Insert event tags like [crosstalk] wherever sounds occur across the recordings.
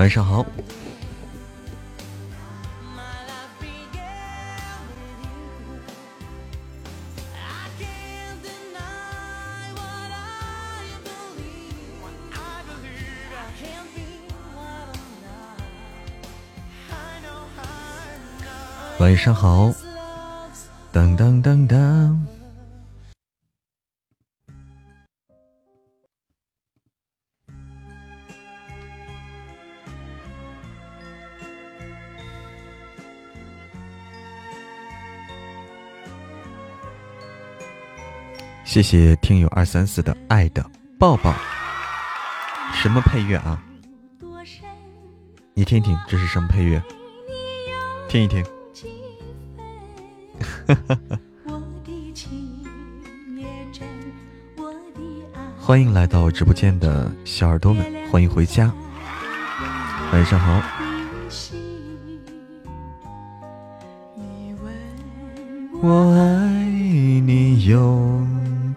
晚上好。晚上好，当当当当。谢谢听友二三四的爱的抱抱。什么配乐啊？你听听，这是什么配乐？听一听。[laughs] 欢迎来到直播间的小耳朵们，欢迎回家。晚上好。我爱你有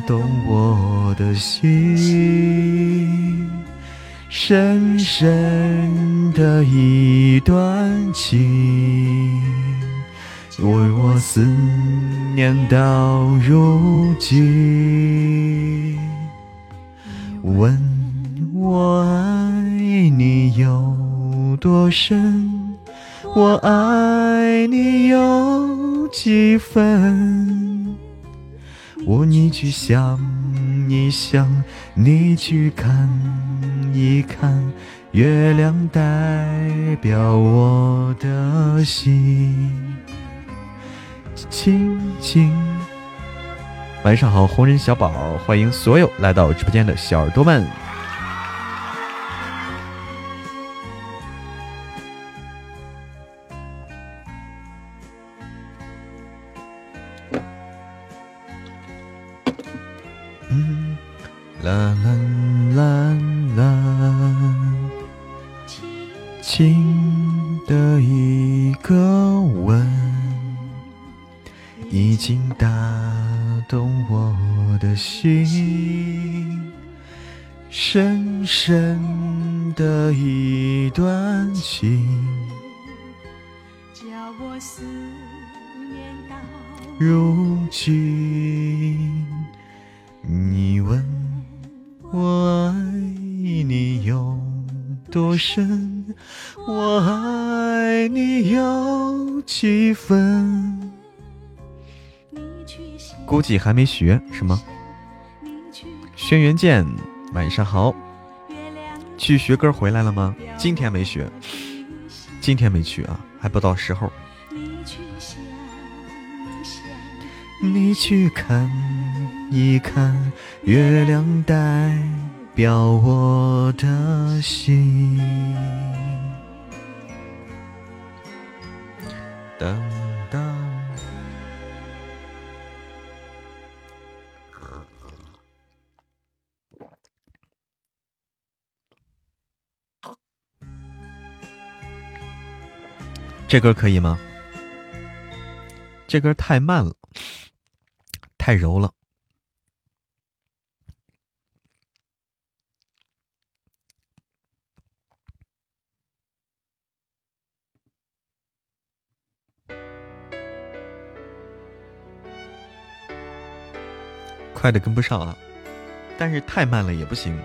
动我的心，深深的一段情，为我思念到如今。问我爱你有多深，我爱你有几分？我你去想一想，你去看一看，月亮代表我的心。亲亲，晚上好，红人小宝，欢迎所有来到直播间的小耳朵们。啦啦啦啦，轻的一个吻，已经打动我的心，深深的一段情，叫我思念到如今。你问。我爱你有多深？我爱你有几分？估计还没学什么。轩辕剑，晚上好。去学歌回来了吗？今天没学，今天没去啊，还不到时候。你去看一看，月亮代表我的心。当当，这歌可以吗？这歌太慢了。太柔了，快的跟不上啊！但是太慢了也不行。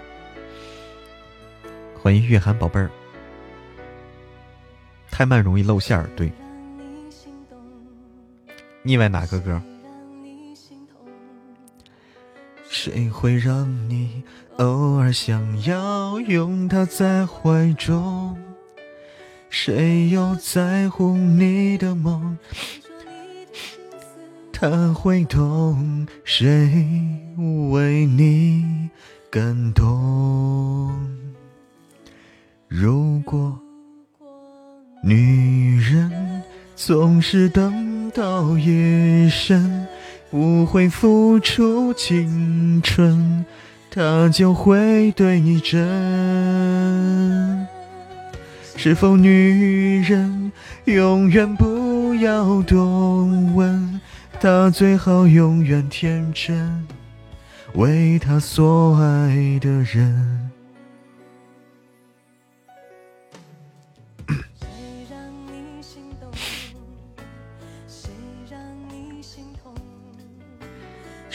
欢迎月涵宝贝儿，太慢容易露馅儿。对，腻歪哪个歌？谁会让你偶尔想要拥他在怀中？谁又在乎你的梦？他会懂，谁为你感动？如果女人。总是等到夜深，无悔付出青春，他就会对你真。是否女人永远不要多问，她最好永远天真，为她所爱的人。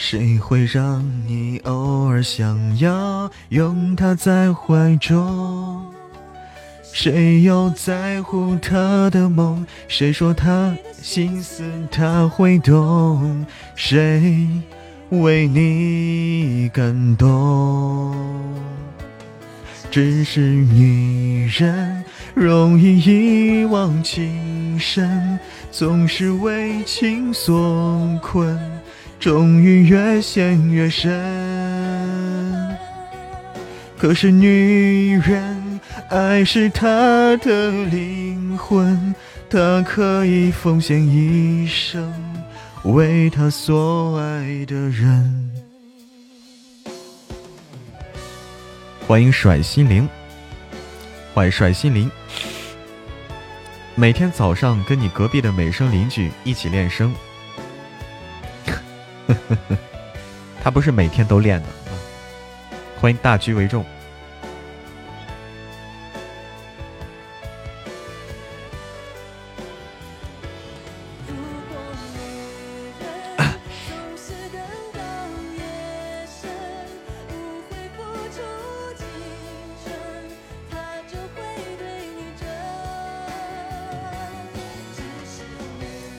谁会让你偶尔想要拥他在怀中？谁又在乎他的梦？谁说他心思他会懂？谁为你感动？只是女人容易一往情深，总是为情所困。终于越陷越深，可是女人爱是她的灵魂，她可以奉献一生为她所爱的人。欢迎甩心灵，欢迎甩心灵。每天早上跟你隔壁的美声邻居一起练声。[laughs] 他不是每天都练的啊。欢迎大局为重。[coughs]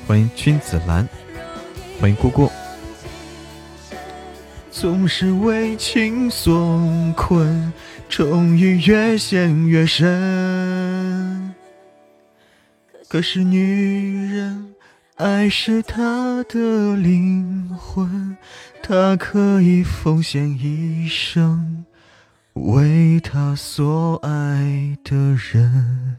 欢迎君子兰，欢迎姑姑。总是为情所困，终于越陷越深。可是女人爱是她的灵魂，她可以奉献一生为她所爱的人。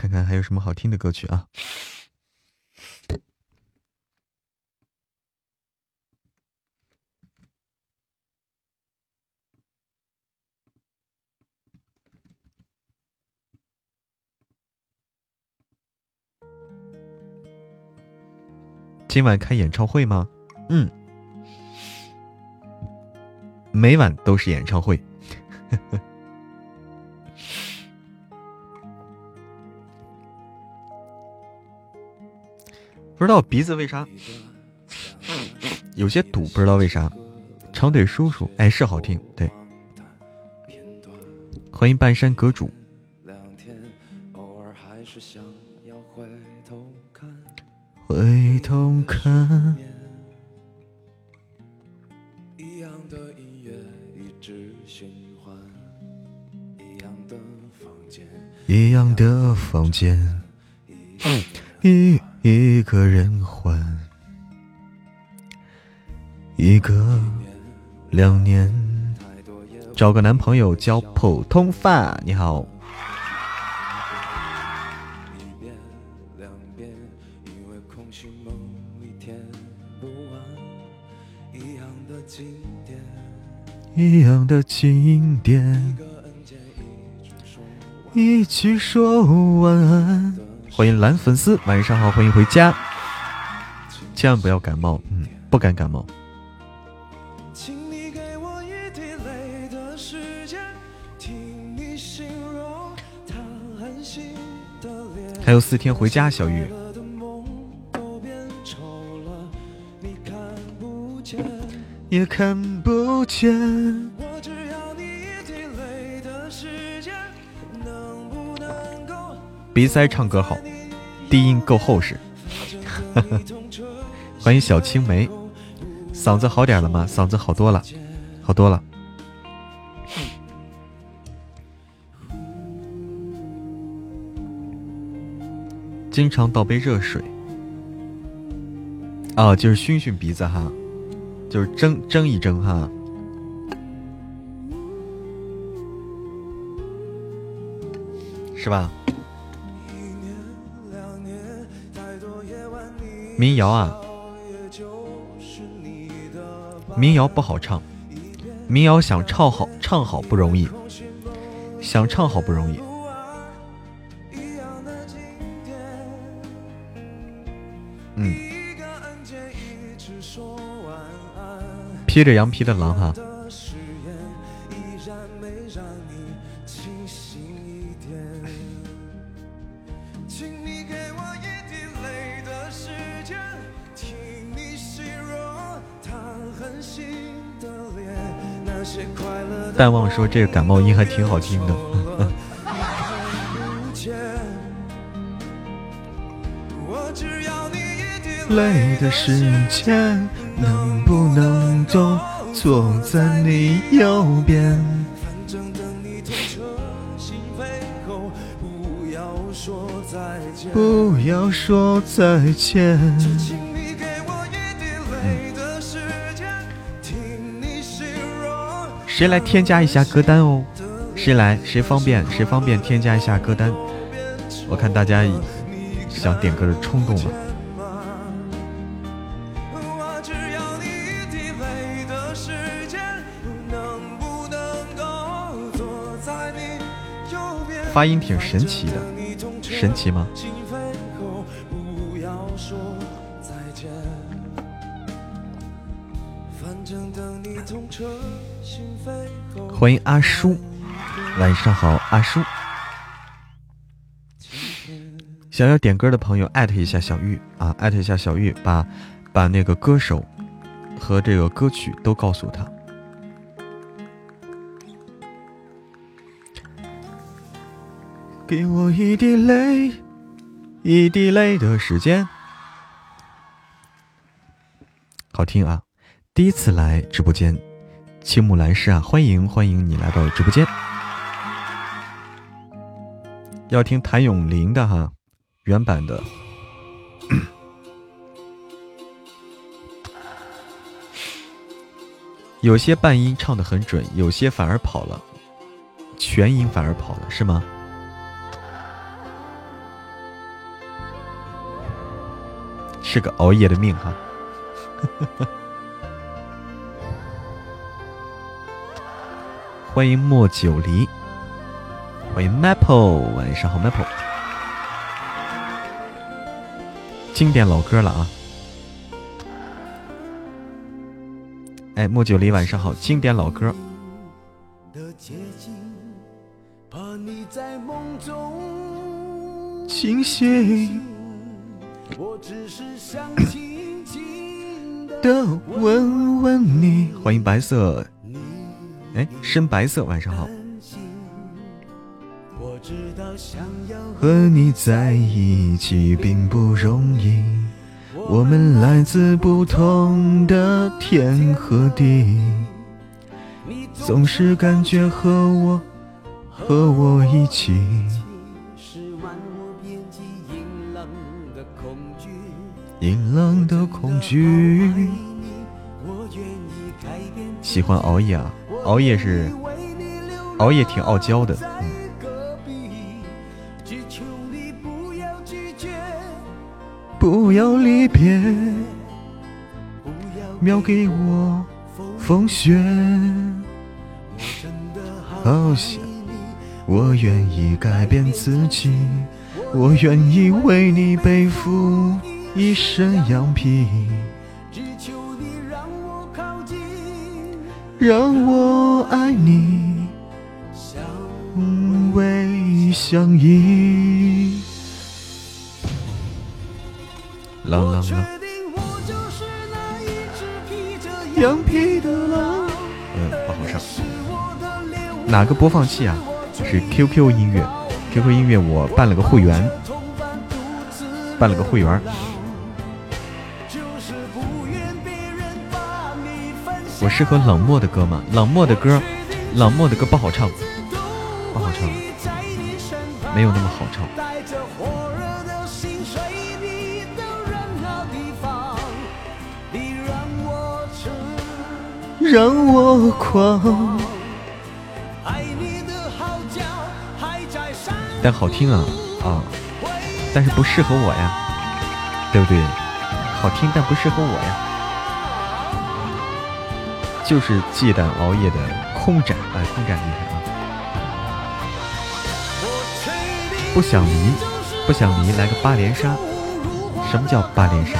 看看还有什么好听的歌曲啊！今晚开演唱会吗？嗯，每晚都是演唱会。不知道鼻子为啥有些堵，不知道为啥。长腿叔叔，哎，是好听，对。欢迎半山阁主。回头看。一样的音乐一直循环，一样的房间，一样的房间，一。个人还一个两年，找个男朋友教普通话。你好，一样的经典，一起说晚安。欢迎蓝粉丝，晚上好，欢迎回家。千万不要感冒，嗯，不敢感冒。还有四天回家，小玉。你看不见鼻塞唱歌好，低音够厚实。[laughs] 欢迎小青梅，嗓子好点了吗？嗓子好多了，好多了。经常倒杯热水。哦，就是熏熏鼻子哈。就是蒸蒸一蒸哈，是吧？民谣啊，民谣不好唱，民谣想唱好唱好不容易，想唱好不容易。嗯。披着羊皮的狼哈，淡忘说这个感冒音还挺好听的。累的时间。能不能都坐在你右边？不要说再见。谁来添加一下歌单哦？谁来？谁方便？谁方便添加一下歌单？我看大家想点歌的冲动了。发音挺神奇的，神奇吗？欢迎阿叔，晚上好，阿叔。想要点歌的朋友，艾特一下小玉啊，艾特一下小玉，把把那个歌手和这个歌曲都告诉他。给我一滴泪，一滴泪的时间，好听啊！第一次来直播间，青木兰诗啊，欢迎欢迎你来到直播间。要听谭咏麟的哈，原版的。[coughs] 有些半音唱的很准，有些反而跑了，全音反而跑了，是吗？是个熬夜的命哈，[laughs] 欢迎莫九离，欢迎 Maple，晚上好 Maple，经典老歌了啊！哎，莫九离晚上好，经典老歌。清醒。我只是想轻轻的问问你，欢迎白色，哎，深白色，晚上好。和你在一起并不容易，我们来自不同的天和地，总是感觉和我和我一起。阴冷的恐惧。喜欢熬夜啊，熬夜是熬夜挺傲娇的。不要离别，秒给我风雪。好想，我愿意改变自己，我愿意为你背负。一身羊皮，让我爱你，相偎相依。啷啷啷。羊皮的狼。嗯，不好唱。哪个播放器啊？是 QQ 音乐，QQ 音乐我办了个会员，办了个会员。我适合冷漠的歌吗？冷漠的歌，冷漠的歌不好唱，不好唱，没有那么好唱。让我狂。但好听啊啊！但是不适合我呀，对不对？好听但不适合我呀，就是忌惮熬夜的空斩，哎，空斩厉害啊！不想迷，不想迷，来个八连杀。什么叫八连杀？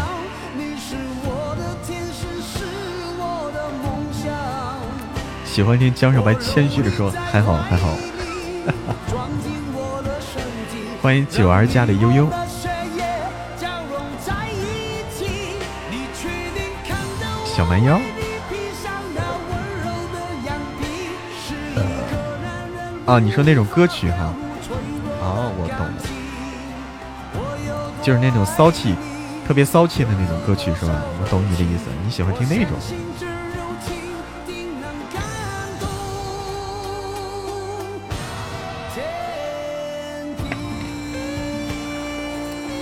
喜欢听江少白谦虚的说，还好还好。[laughs] 欢迎九儿家的悠悠，小蛮腰。啊，你说那种歌曲哈？哦，我懂，就是那种骚气，特别骚气的那种歌曲是吧？我懂你的意思，你喜欢听那种。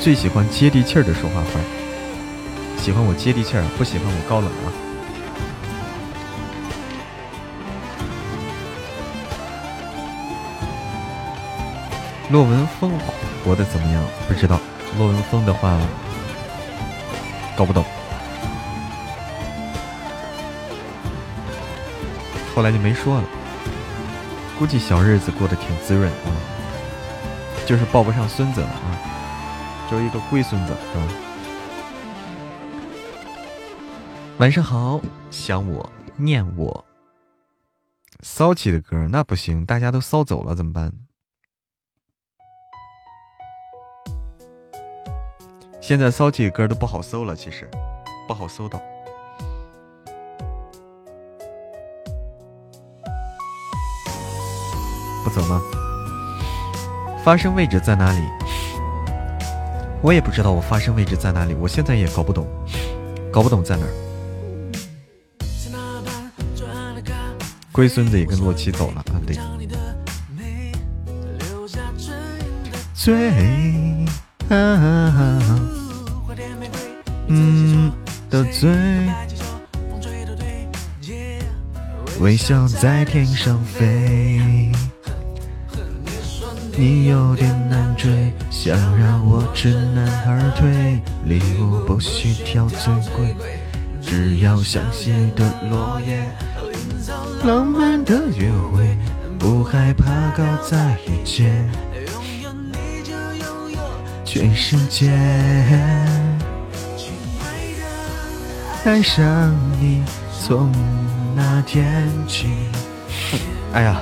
最喜欢接地气儿的说话范儿，喜欢我接地气儿，不喜欢我高冷啊。骆文峰活得怎么样？不知道。骆文峰的话，搞不懂。后来就没说了。估计小日子过得挺滋润啊，就是抱不上孙子了啊。就一个龟孙子，是吧？晚上好，想我念我，骚气的歌那不行，大家都骚走了怎么办？现在骚气歌都不好搜了，其实不好搜到。不走吗？发声位置在哪里？我也不知道我发声位置在哪里，我现在也搞不懂，搞不懂在哪儿。龟孙子也跟洛奇走了啊，对。醉，嗯，的醉，微笑在天上飞。你有点难追，想让我知难而退。礼物不需挑最贵，只要香榭的落叶。浪漫的约会，不害怕搞在一起。全世界。爱上你，从那天起。哎呀。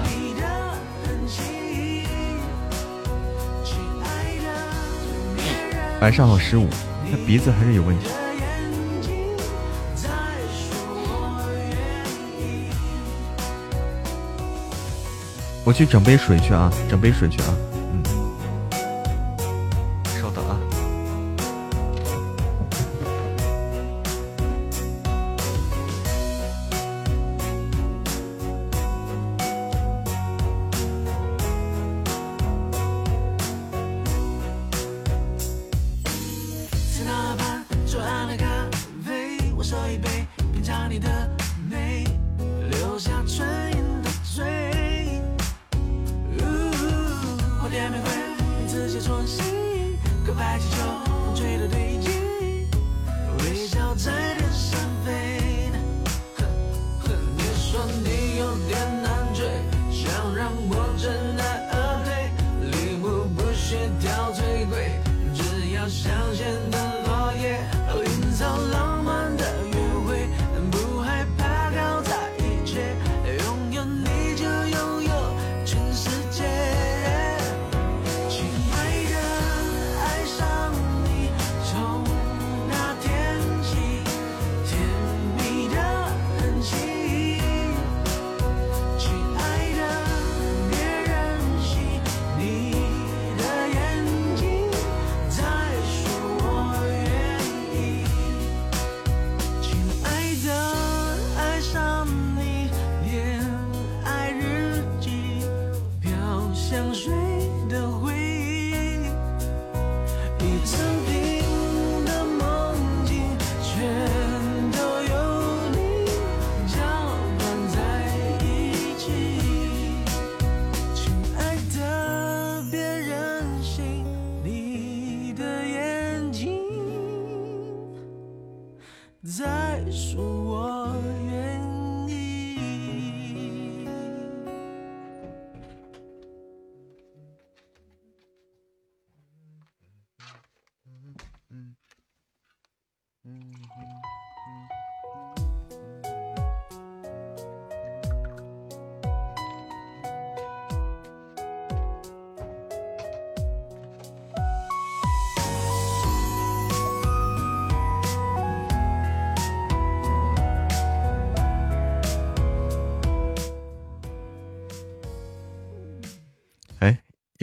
晚上好，十五，他鼻子还是有问题。我去整杯水去啊，整杯水去啊。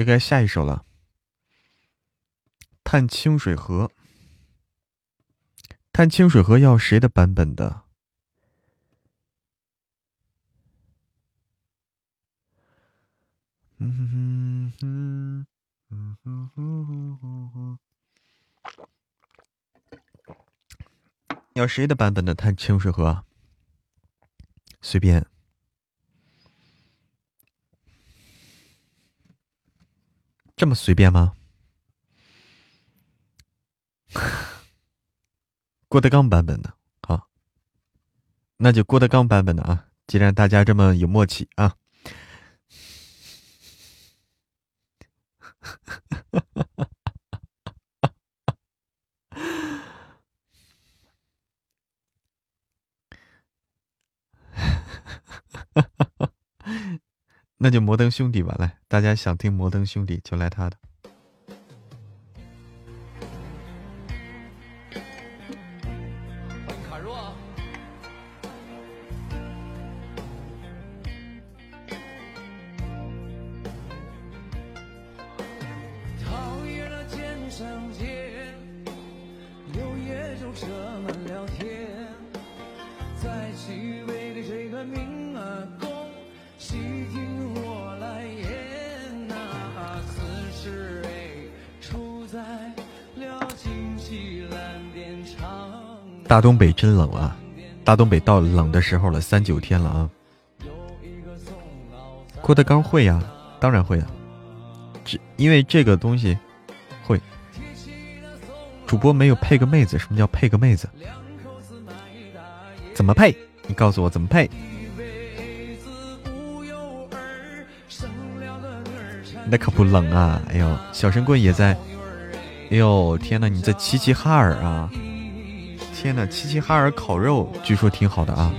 该下一首了，《探清水河》。《探清水河》要谁的版本的？要谁的版本的《探清水河》？随便。这么随便吗？[laughs] 郭德纲版本的，好，那就郭德纲版本的啊！既然大家这么有默契啊，[laughs] 那就摩登兄弟吧，来，大家想听摩登兄弟就来他的。大东北真冷啊！大东北到冷的时候了，三九天了啊！郭德纲会呀，当然会啊，这因为这个东西会。主播没有配个妹子，什么叫配个妹子？怎么配？你告诉我怎么配？那可不冷啊！哎呦，小神棍也在。哎呦，天哪！你在齐齐哈尔啊？天呐，齐齐哈尔烤肉据说挺好的啊！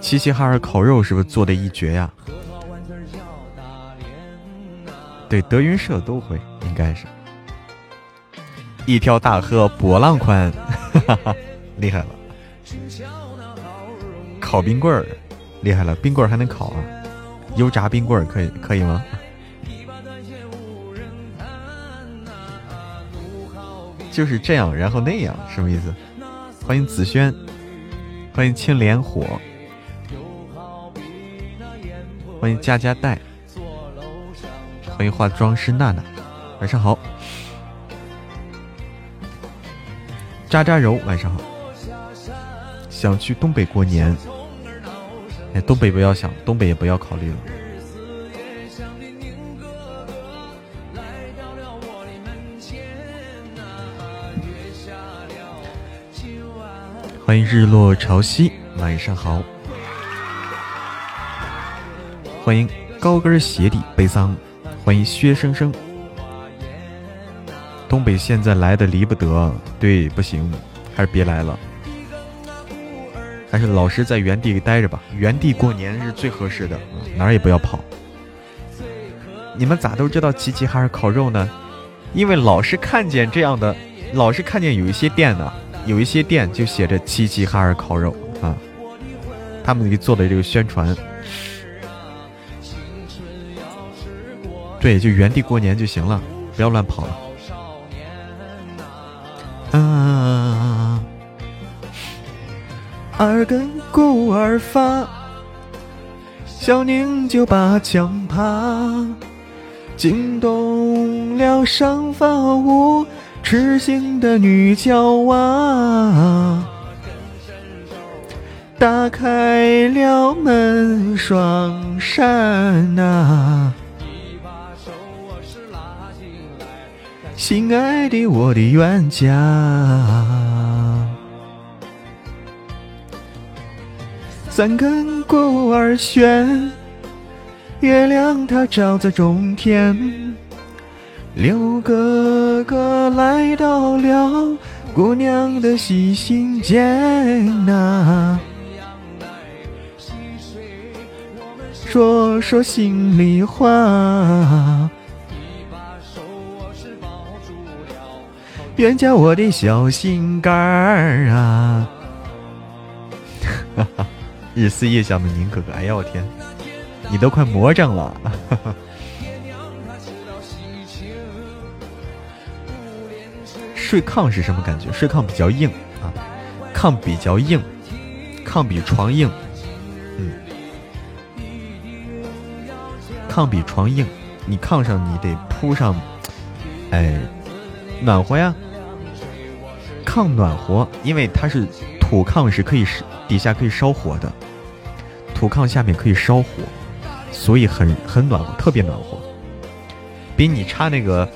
齐齐哈尔烤肉是不是做的一绝呀？对，德云社都会，应该是。一条大河波浪宽，哈哈，厉害了！烤冰棍儿，厉害了，冰棍儿还能烤啊？油炸冰棍儿可以，可以吗？[laughs] 就是这样，然后那样，什么意思？欢迎紫萱，欢迎青莲火，欢迎佳佳带，欢迎化妆师娜娜，晚上好。渣渣柔，晚上好。想去东北过年，哎，东北不要想，东北也不要考虑了。欢迎日落潮汐，晚上好。欢迎高跟鞋底悲伤，欢迎薛生生。东北现在来的离不得，对，不行，还是别来了，还是老实在原地待着吧。原地过年是最合适的，哪儿也不要跑。你们咋都知道齐齐哈尔烤肉呢？因为老是看见这样的，老是看见有一些店呢。有一些店就写着齐齐哈尔烤肉啊，他们给做的这个宣传，对，就原地过年就行了，不要乱跑了。啊，二更鼓儿发，小宁就把墙爬，惊动了上房屋。痴心的女娇娃，打开了门双扇呐，心爱的我的冤家，三更过儿喧，月亮它照在中天。六哥哥来到了姑娘的西心间呐，说说心里话。冤家我的小心肝儿啊！[laughs] 哈哈，日思夜想的宁哥哥，哎呀我天，你都快魔怔了！哈哈睡炕是什么感觉？睡炕比较硬啊，炕比较硬，炕比床硬，嗯，炕比床硬，你炕上你得铺上，哎，暖和呀。炕暖和，因为它是土炕，是可以底下可以烧火的，土炕下面可以烧火，所以很很暖和，特别暖和，比你插那个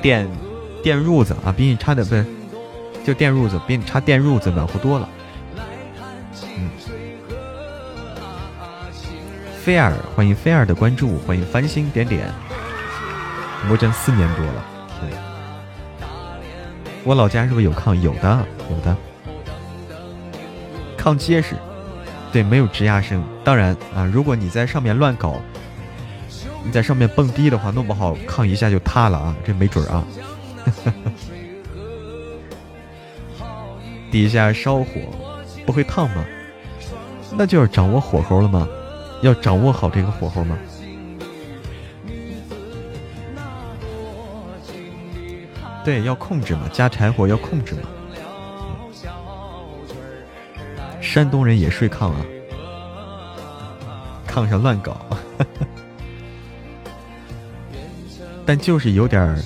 电电褥子啊，比你插的不就电褥子，比你插电褥子暖和多了。嗯，菲尔，欢迎菲尔的关注，欢迎繁星点点，魔怔四年多了。我老家是不是有炕？有的，有的，炕结实，对，没有吱呀声。当然啊，如果你在上面乱搞，你在上面蹦迪的话，弄不好炕一下就塌了啊，这没准啊。[laughs] 底下烧火不会烫吗？那就是掌握火候了吗？要掌握好这个火候吗？对，要控制嘛，加柴火要控制嘛。山东人也睡炕啊，炕上乱搞，[laughs] 但就是有点儿，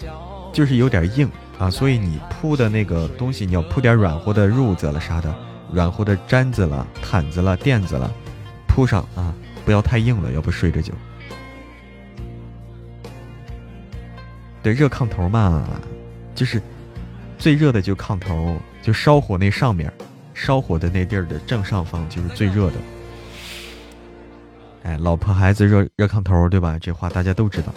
就是有点硬啊。所以你铺的那个东西，你要铺点软和的褥子了啥的，软和的毡子了、毯子了、垫子了，铺上啊，不要太硬了，要不睡着就。对，热炕头嘛。就是最热的，就炕头，就烧火那上面，烧火的那地儿的正上方就是最热的。哎，老婆孩子热热炕头，对吧？这话大家都知道。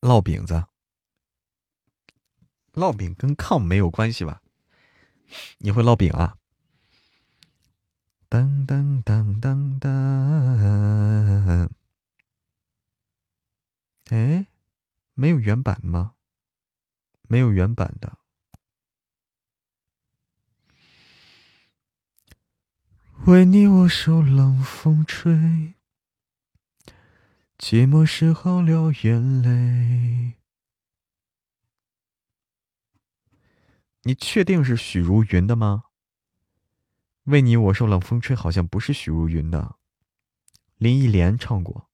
烙饼子，烙饼跟炕没有关系吧？你会烙饼啊？噔噔噔噔噔！哎，没有原版吗？没有原版的。为你我受冷风吹，寂寞时候流眼泪。你确定是许茹芸的吗？为你我受冷风吹，好像不是许茹芸的，林忆莲唱过。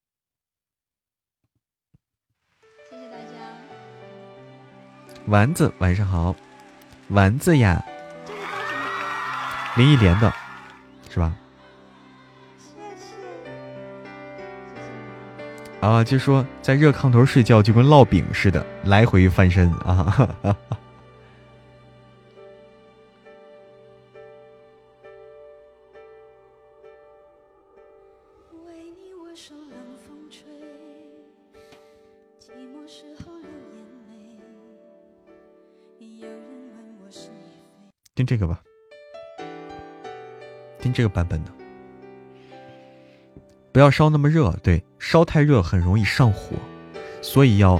谢谢大家。丸子，晚上好，丸子呀，林忆莲的，是吧？啊，就说在热炕头睡觉就跟烙饼似的，来回翻身啊。听这个吧，听这个版本的，不要烧那么热，对，烧太热很容易上火，所以要，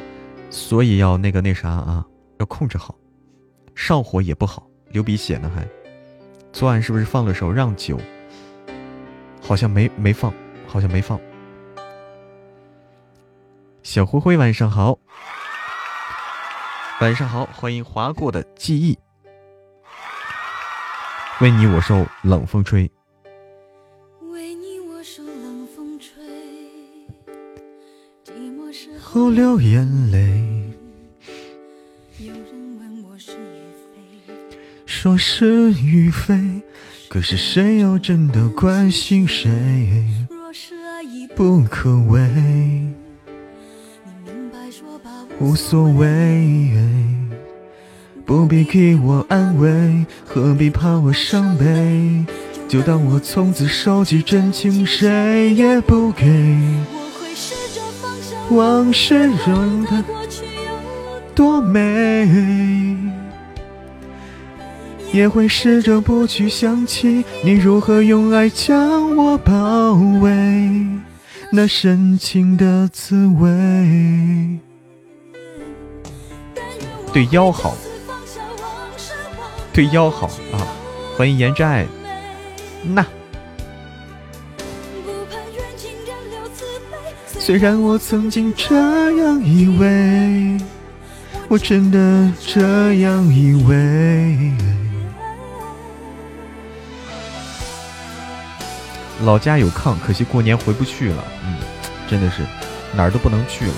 所以要那个那啥啊，要控制好，上火也不好，流鼻血呢还。昨晚是不是放了首《让酒》？好像没没放，好像没放。小灰灰晚上好，晚上好，欢迎划过的记忆。为你我受冷风吹，后流眼泪。有人问我是与非，说是与非，可是谁又真的关心谁？若是爱已不可为，你明白说把我。无所谓，不必给我安慰，何必怕我伤悲？就当我从此收起真情，谁也不给。往事让它多美，也会试着不去想起你如何用爱将我包围，那深情的滋味。对腰好，对腰好啊！欢迎严寨，那虽然我曾经这样以为，我真的这样以为。老家有炕，可惜过年回不去了。嗯，真的是哪儿都不能去了。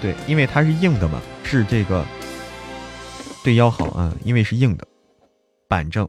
对，因为它是硬的嘛，是这个对腰好啊，因为是硬的，板正。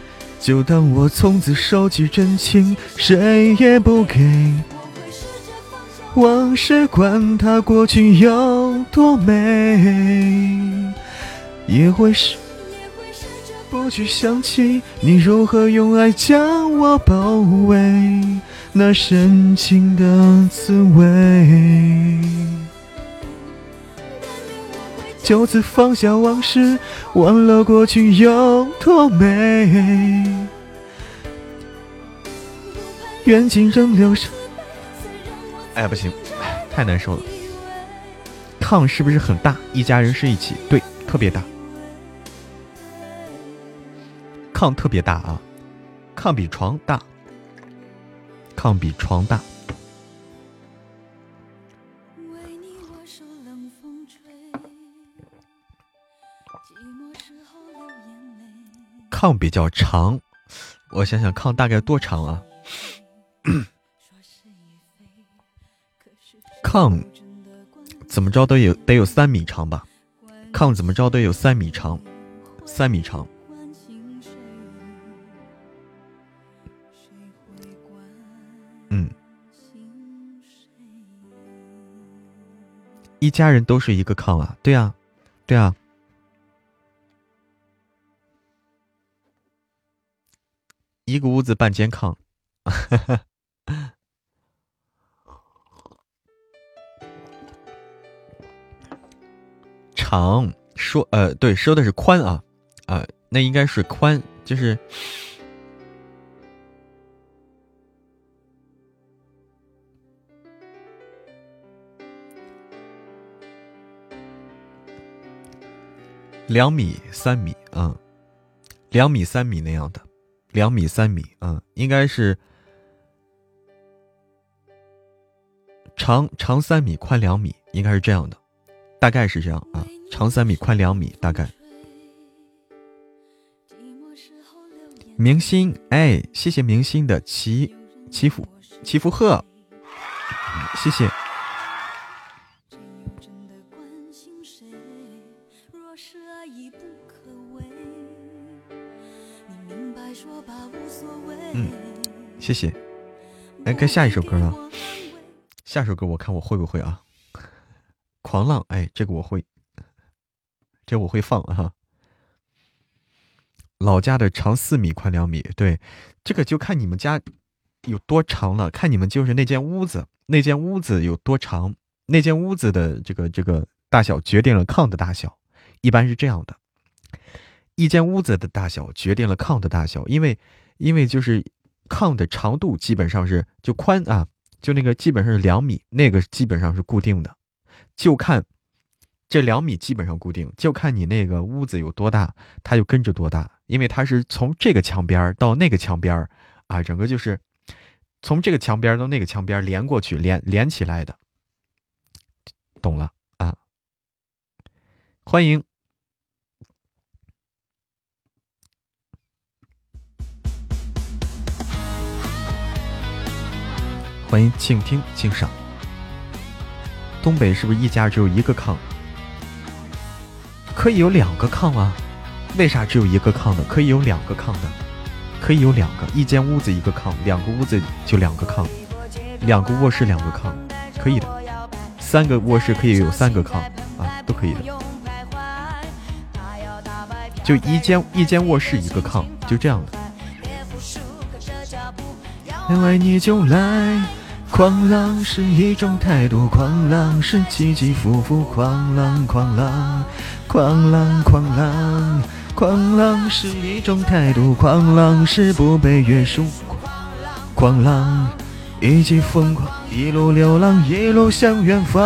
就当我从此收起真情，谁也不给。往事管它过去有多美，也会是。不去想起你如何用爱将我包围，那深情的滋味。就此放下往事，忘了过去有多美。愿今仍留下。哎，不行，太难受了。炕是不是很大？一家人睡一起，对，特别大。炕特别大啊，炕比床大，炕比床大。炕比较长，我想想，炕大概多长啊？[coughs] 炕怎么着都有得有三米长吧？炕怎么着都有三米长，三米长。嗯，一家人都是一个炕啊，对啊，对啊，一个屋子半间炕，[laughs] 长说呃对说的是宽啊啊，那应该是宽，就是。两米三米，嗯，两米三米那样的，两米三米，嗯，应该是长长三米，宽两米，应该是这样的，大概是这样啊，长三米，宽两米，大概。明星，哎，谢谢明星的祈祈福祈福贺，谢谢。谢谢，哎，该下一首歌了。下首歌我看我会不会啊？狂浪，哎，这个我会，这我会放啊。老家的长四米，宽两米，对，这个就看你们家有多长了，看你们就是那间屋子，那间屋子有多长，那间屋子的这个这个大小决定了炕的大小，一般是这样的，一间屋子的大小决定了炕的大小，因为因为就是。炕的长度基本上是就宽啊，就那个基本上是两米，那个基本上是固定的，就看这两米基本上固定，就看你那个屋子有多大，它就跟着多大，因为它是从这个墙边到那个墙边啊，整个就是从这个墙边到那个墙边连过去，连连起来的，懂了啊？欢迎。欢迎静听静赏。东北是不是一家只有一个炕？可以有两个炕啊？为啥只有一个炕呢？可以有两个炕的，可以有两个，一间屋子一个炕，两个屋子就两个炕，两个卧室两个炕，可以的。三个卧室可以有三个炕啊，都可以的。就一间一间卧室一个炕，就这样的。爱你就来。狂浪是一种态度，狂浪是起起伏伏，狂浪狂浪，狂浪狂浪，狂浪是一种态度，狂浪是不被约束，狂浪一起疯狂，一路流浪，一路向远方。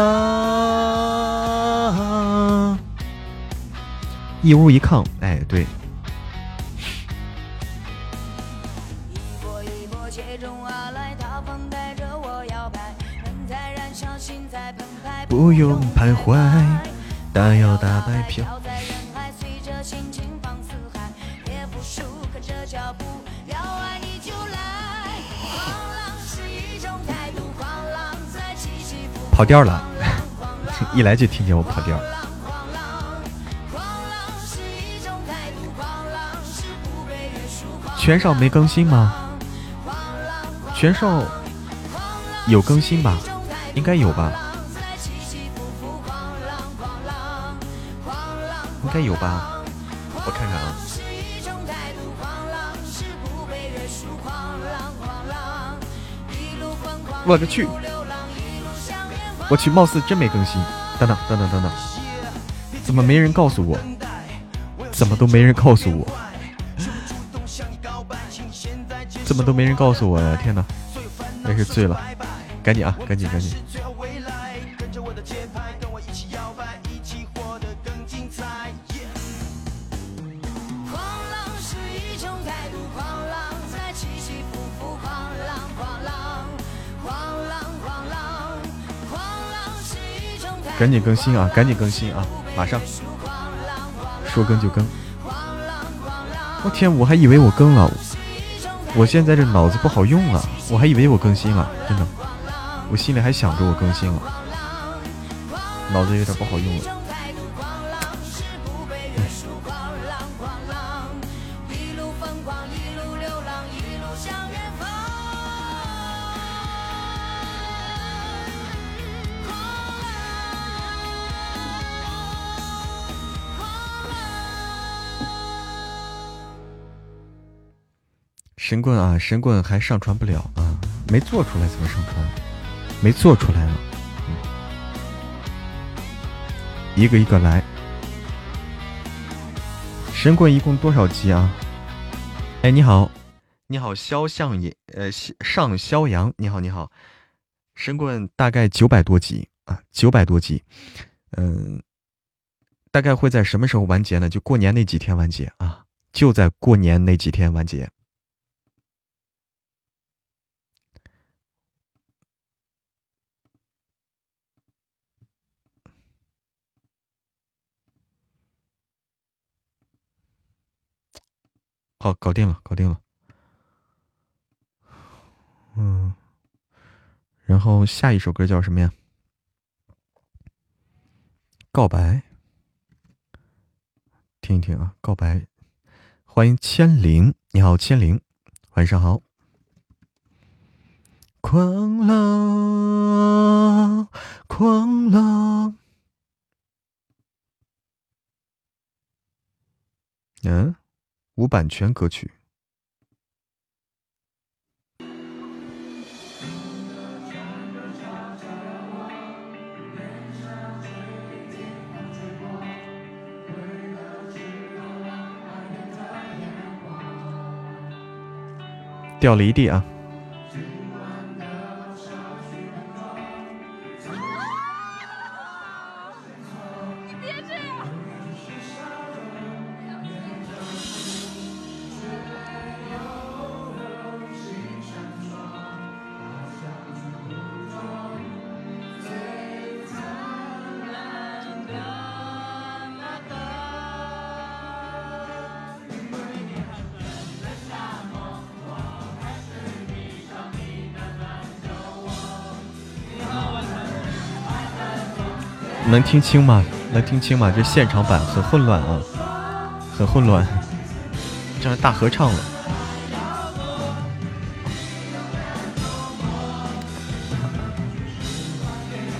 一屋一炕，哎，对。不用徘徊，大摇大摆飘。跑调了，[laughs] 一来就听见我跑调。全少没更新吗？全少有更新吧？应该有吧？该有吧？我看看啊！我个去！我去，貌似真没更新。等等等等等等，怎么没人告诉我？怎么都没人告诉我？怎么都没人告诉我呀？天哪，真是醉了！赶紧啊，赶紧赶紧！赶紧更新啊！赶紧更新啊！马上说更就更。我天，我还以为我更了，我现在这脑子不好用了！我还以为我更新了，真的，我心里还想着我更新了，脑子有点不好用了。棍啊，神棍还上传不了啊，没做出来怎么上传？没做出来了，一个一个来。神棍一共多少级啊？哎，你好，你好，肖向也，呃，上肖阳，你好，你好。神棍大概九百多级啊，九百多级，嗯，大概会在什么时候完结呢？就过年那几天完结啊，就在过年那几天完结。好，搞定了，搞定了。嗯，然后下一首歌叫什么呀？告白，听一听啊，告白。欢迎千灵，你好，千灵，晚上好。狂浪，狂浪。嗯。无版权歌曲。掉了一地啊！能听清吗？能听清吗？这现场版很混乱啊，很混乱，这样大合唱了。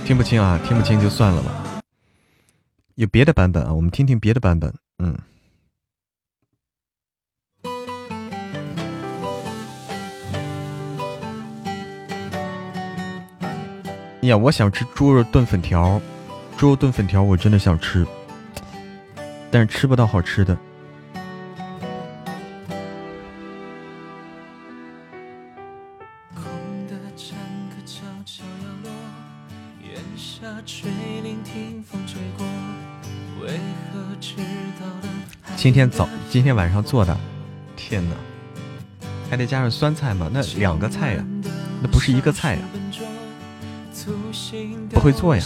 听不清啊，听不清就算了吧。有别的版本啊，我们听听别的版本。嗯。呀，我想吃猪肉炖粉条，猪肉炖粉条我真的想吃，但是吃不到好吃的。今天早，今天晚上做的，天哪，还得加上酸菜吗？那两个菜呀，那不是一个菜呀。不会做呀，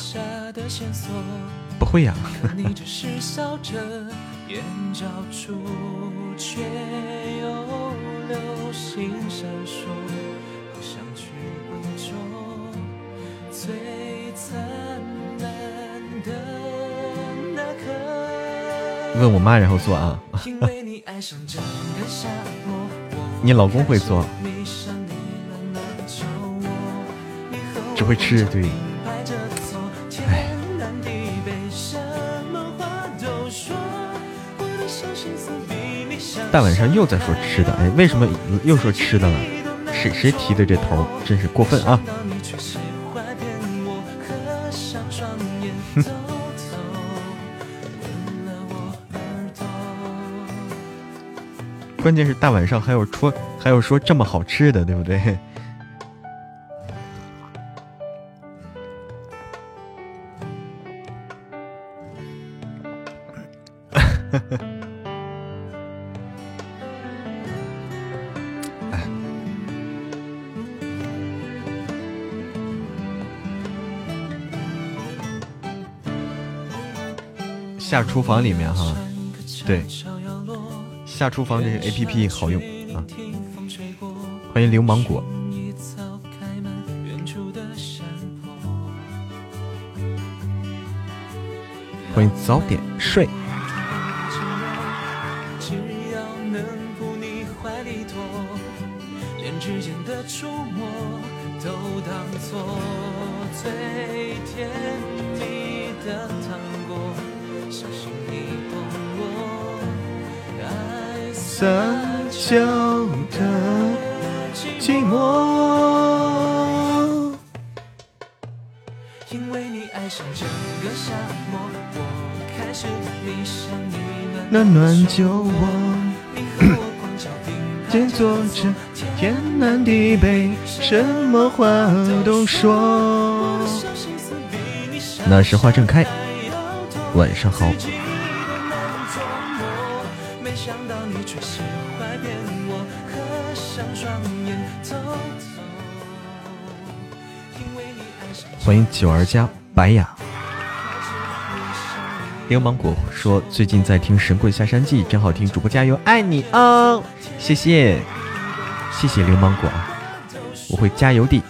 不会呀。[laughs] 问我妈，然后做啊。你老公会做。只会吃，对。大晚上又在说吃的，哎，为什么又说吃的了？谁谁提的这头？真是过分啊！[laughs] 关键是大晚上还有说还有说这么好吃的，对不对？[laughs] 下厨房里面哈，对，下厨房这个 A P P 好用啊！欢迎流氓果，欢迎早点睡。那时花正开，晚上好。欢迎九儿家白雅。流氓果说最近在听《神棍下山记》，真好听，主播加油，爱你哦！谢谢，谢谢流氓果啊。我会加油的。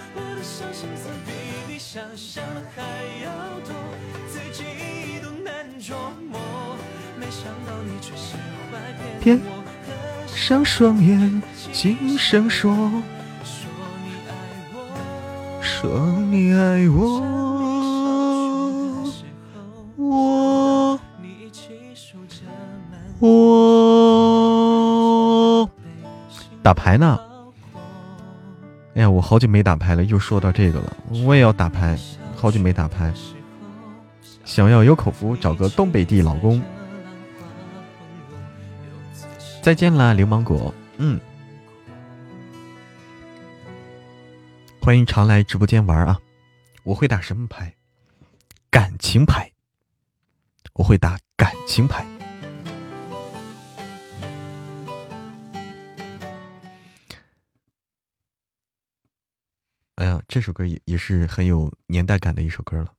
上双眼，轻声说，说你爱我，说你爱我我打牌呢。哎呀，我好久没打牌了，又说到这个了。我也要打牌，好久没打牌。想要有口福，找个东北地老公。再见啦，流氓果。嗯，欢迎常来直播间玩啊！我会打什么牌？感情牌。我会打感情牌。哎呀，这首歌也也是很有年代感的一首歌了。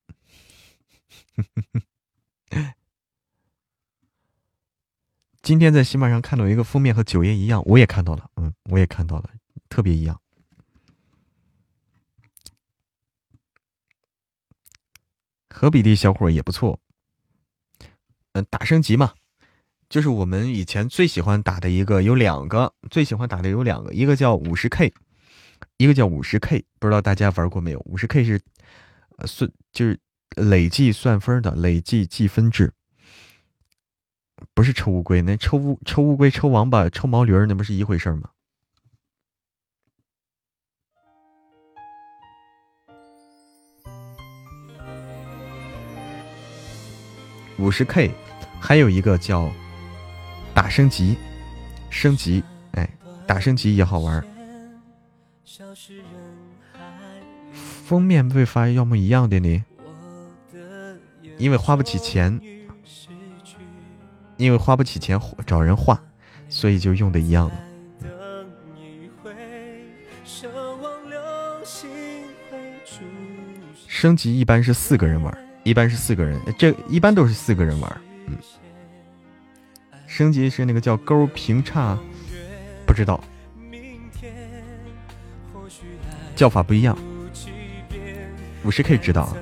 今天在喜马上看到一个封面和九爷一样，我也看到了，嗯，我也看到了，特别一样。河比的小伙也不错。嗯，打升级嘛，就是我们以前最喜欢打的一个，有两个最喜欢打的有两个，一个叫五十 K，一个叫五十 K，不知道大家玩过没有？五十 K 是呃算就是累计算分的，累计计分制，不是抽乌龟，那抽乌抽乌龟、抽王八、抽毛驴儿那不是一回事吗？五十 K，还有一个叫打升级，升级，哎，打升级也好玩。封面被发要么一样的呢？因为花不起钱，因为花不起钱找人画，所以就用的一样了。升级一般是四个人玩。一般是四个人，这一般都是四个人玩。嗯，升级是那个叫勾平叉，不知道，叫法不一样。五十 K 知道，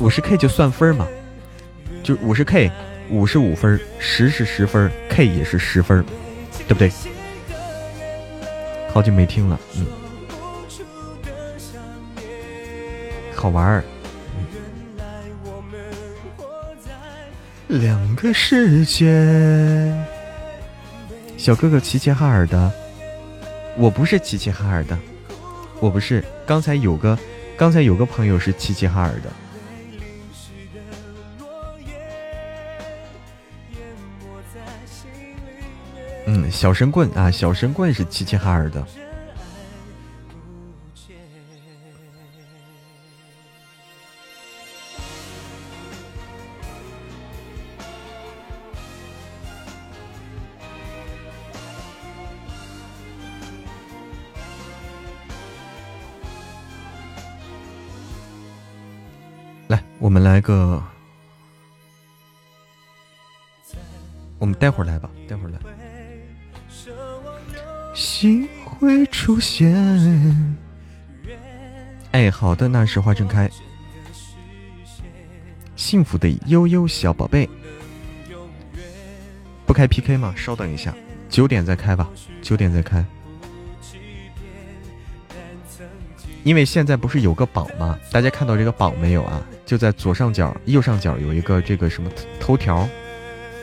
五十 K 就算分嘛，就五十 K，五十五分，十是十分，K 也是十分，对不对？好久没听了，嗯。好玩儿。两个世界，小哥哥齐齐哈尔的，我不是齐齐哈尔的，我不是。刚才有个，刚才有个朋友是齐齐哈尔的。嗯，小神棍啊，小神棍是齐齐哈尔的。来我们来个，我们待会儿来吧，待会儿来。心会出现。哎，好的，那是花正开。幸福的悠悠小宝贝，不开 PK 吗？稍等一下，九点再开吧，九点再开。因为现在不是有个榜吗？大家看到这个榜没有啊？就在左上角、右上角有一个这个什么头条，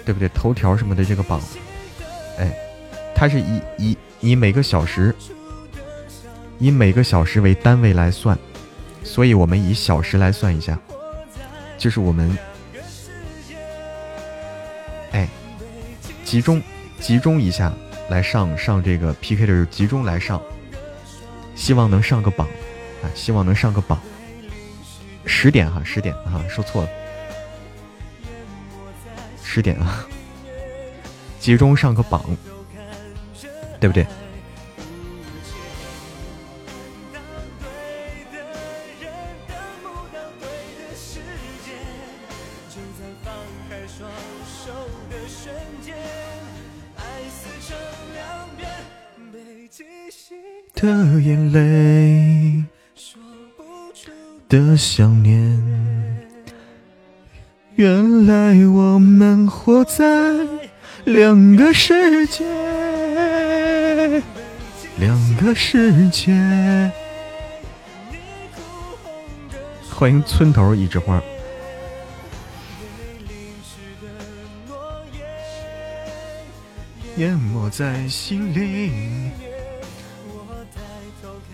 对不对？头条什么的这个榜，哎，它是以以以每个小时以每个小时为单位来算，所以我们以小时来算一下，就是我们哎集中集中一下来上上这个 PK 的时候集中来上，希望能上个榜。啊，希望能上个榜。十点哈，十点哈，说错了，十点啊，集中上个榜，对不对？的眼泪。的想念，原来我们活在两个世界，两个世界。欢迎村头一枝花，淹没在心里，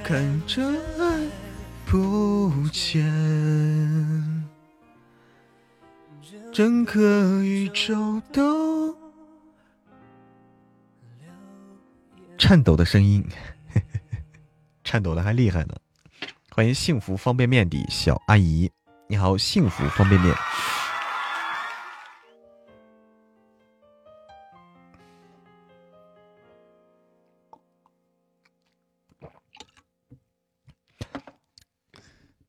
看着爱。不见，整个宇宙都颤抖的声音，[laughs] 颤抖的还厉害呢。欢迎幸福方便面的小阿姨，你好，幸福方便面。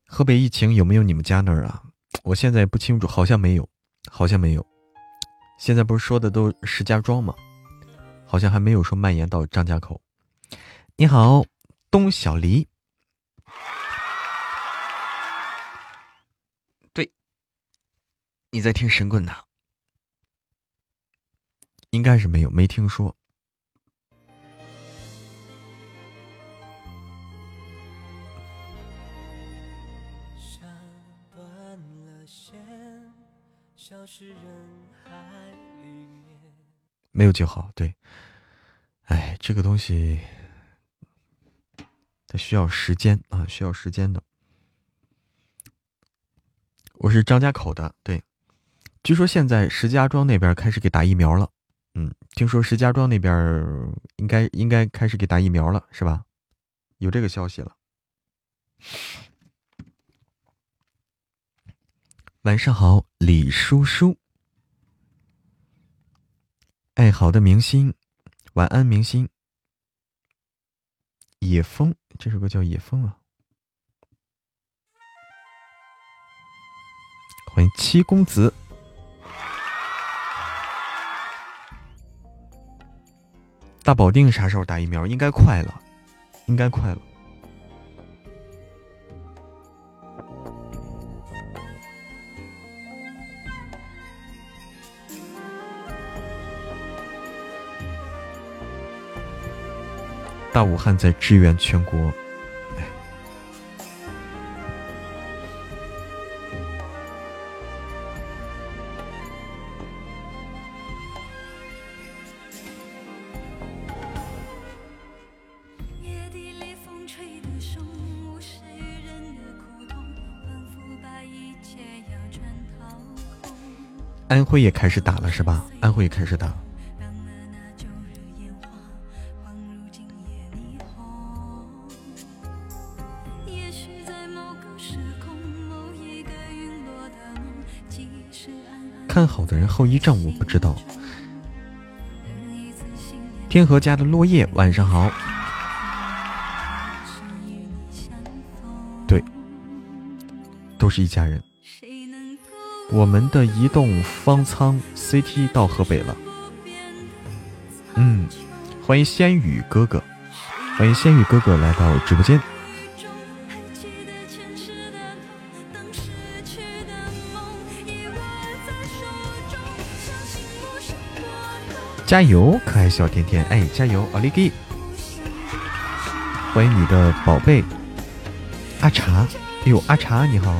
河北疫情有没有你们家那儿啊？我现在不清楚，好像没有，好像没有。现在不是说的都石家庄吗？好像还没有说蔓延到张家口。你好，东小黎。对你在听神棍呢？应该是没有，没听说。没有就好，对。哎，这个东西它需要时间啊，需要时间的。我是张家口的，对。据说现在石家庄那边开始给打疫苗了，嗯，听说石家庄那边应该应该开始给打疫苗了，是吧？有这个消息了。晚上好，李叔叔。哎，好的，明星，晚安，明星。野风，这首歌叫《野风》啊。欢迎七公子。大保定啥时候打疫苗？应该快了，应该快了。大武汉在支援全国。安徽也开始打了是吧？安徽也开始打。看好的人后遗症我不知道。天河家的落叶，晚上好。对，都是一家人。我们的移动方舱 CT 到河北了，嗯，欢迎仙羽哥哥，欢迎仙羽哥哥来到直播间，加油，可爱小甜甜，哎，加油，奥利给，欢迎你的宝贝阿茶，哎呦，阿茶你好。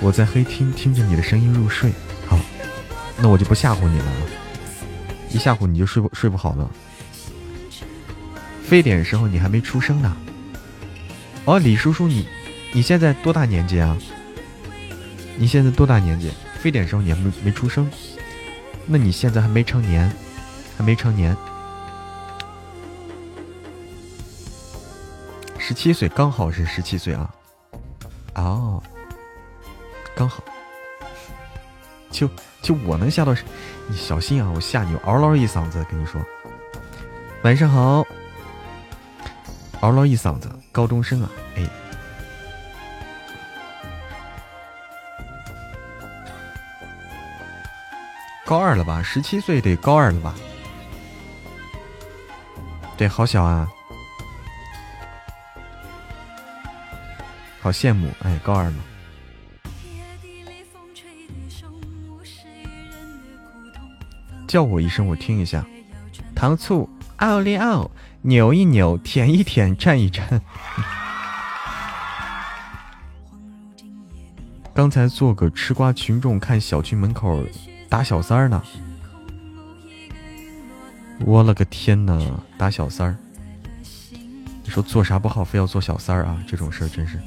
我在黑厅听着你的声音入睡，好，那我就不吓唬你了，一吓唬你就睡不睡不好了。非典时候你还没出生呢，哦，李叔叔你你现在多大年纪啊？你现在多大年纪？非典时候你还没没出生，那你现在还没成年，还没成年，十七岁刚好是十七岁啊，哦。刚好，就就我能吓到，你小心啊！我吓你，嗷唠一嗓子，跟你说，晚上好，嗷唠一嗓子，高中生啊，哎，高二了吧？十七岁得高二了吧？对，好小啊，好羡慕，哎，高二了。叫我一声，我听一下。糖醋奥利奥，扭一扭，舔一舔，蘸一蘸。[laughs] 刚才做个吃瓜群众，看小区门口打小三儿呢。我了个天呐，打小三儿！你说做啥不好，非要做小三儿啊？这种事儿真是。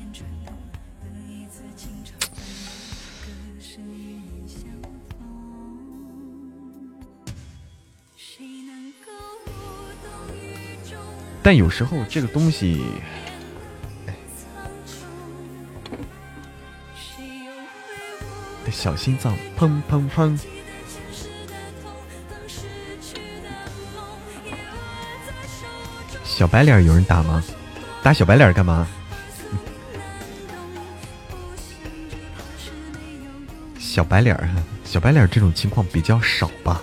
但有时候这个东西，小心脏砰砰砰！小白脸有人打吗？打小白脸干嘛？小白脸儿，小白脸这种情况比较少吧。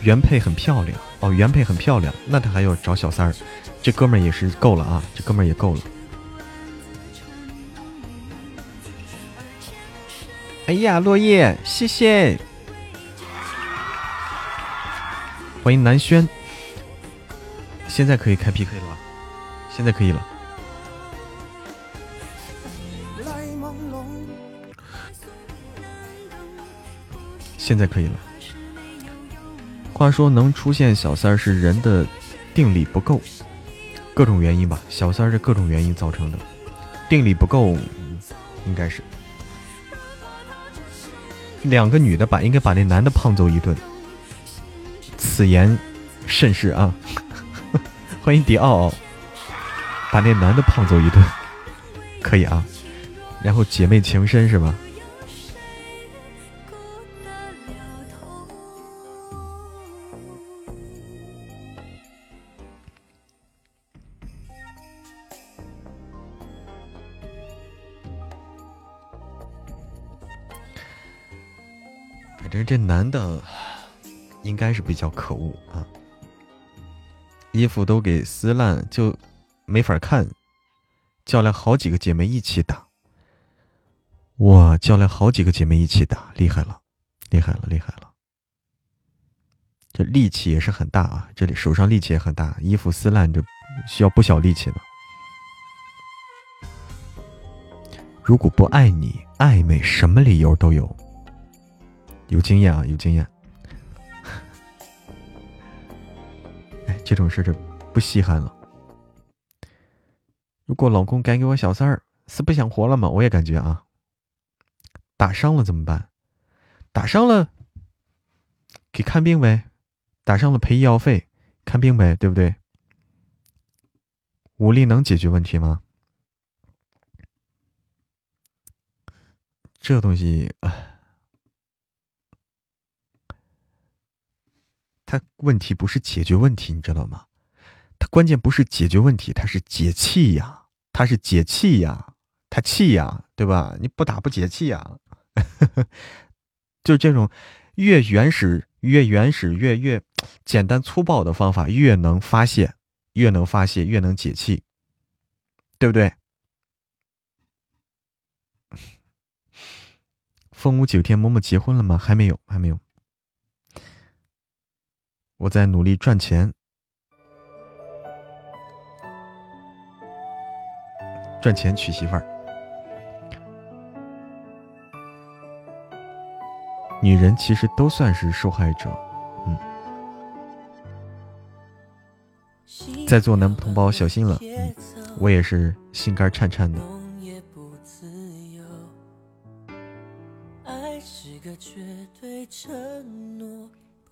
原配很漂亮。哦，原配很漂亮，那他还要找小三儿，这哥们儿也是够了啊，这哥们儿也够了。哎呀，落叶，谢谢，欢迎南轩，现在可以开 PK 了吧？现在可以了。现在可以了。话说，能出现小三是人的定力不够，各种原因吧。小三儿是各种原因造成的，定力不够，应该是两个女的把应该把那男的胖揍一顿。此言甚是啊！[laughs] 欢迎迪奥，把那男的胖揍一顿，可以啊。然后姐妹情深是吧？反正这男的应该是比较可恶啊，衣服都给撕烂，就没法看。叫来好几个姐妹一起打，哇！叫来好几个姐妹一起打，厉害了，厉害了，厉害了！这力气也是很大啊，这里手上力气也很大，衣服撕烂这需要不小力气呢。如果不爱你，暧昧什么理由都有。有经验啊，有经验。这种事就不稀罕了。如果老公敢给我小三儿，是不想活了吗？我也感觉啊。打伤了怎么办？打伤了，给看病呗。打伤了赔医药费，看病呗，对不对？武力能解决问题吗？这东西，哎。他问题不是解决问题，你知道吗？他关键不是解决问题，他是解气呀，他是解气呀，他气呀，对吧？你不打不解气呀，[laughs] 就这种越原始、越原始、越越简单粗暴的方法，越能发泄，越能发泄，越能解气，对不对？[laughs] 风舞九天，嬷嬷结婚了吗？还没有，还没有。我在努力赚钱，赚钱娶媳妇儿。女人其实都算是受害者，嗯。在座男同胞小心了，嗯，我也是心肝颤颤的。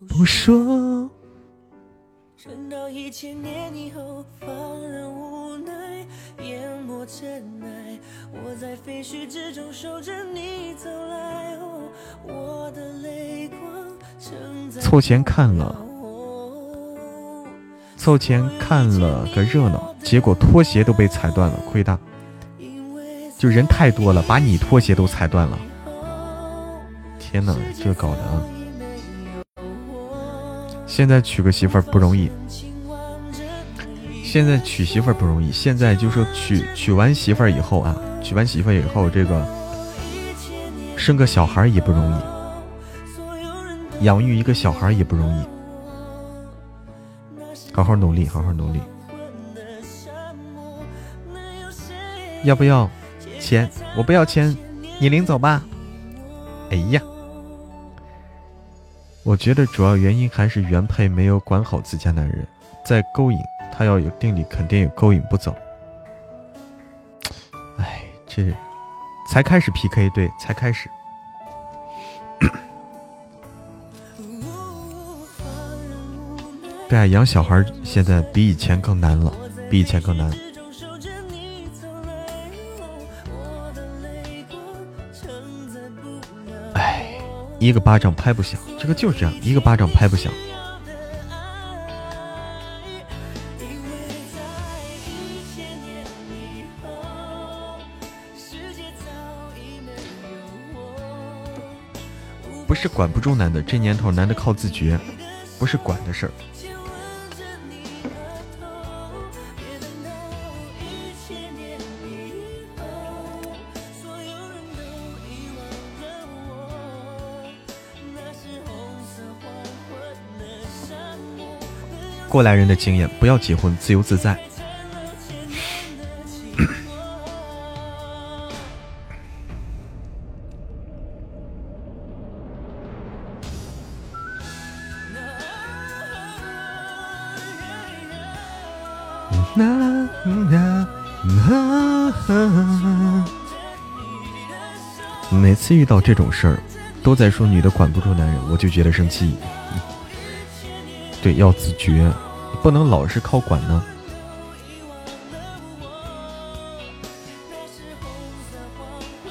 不说。等到1,000年以后，放任无奈淹没尘埃。我在废墟之中守着你走来凑钱看了，凑钱看了个热闹，结果拖鞋都被踩断了，亏大。就人太多了，把你拖鞋都踩断了。天哪，这搞的啊！现在娶个媳妇儿不容易，现在娶媳妇儿不容易。现在就说娶娶完媳妇儿以后啊，娶完媳妇儿以后，这个生个小孩也不容易，养育一个小孩也不容易。好好努力，好好努力。要不要钱？我不要钱，你领走吧。哎呀。我觉得主要原因还是原配没有管好自家男人，在勾引他要有定力，肯定也勾引不走。哎，这才开始 PK，对，才开始。[clears throat] 对啊，养小孩现在比以前更难了，比以前更难。一个巴掌拍不响，这个就是这样，一个巴掌拍不响。不是管不住男的，这年头男的靠自觉，不是管的事儿，过来人的经验，不要结婚，自由自在。每次遇到这种事儿，都在说女的管不住男人，我就觉得生气。对，要自觉，不能老是靠管呢。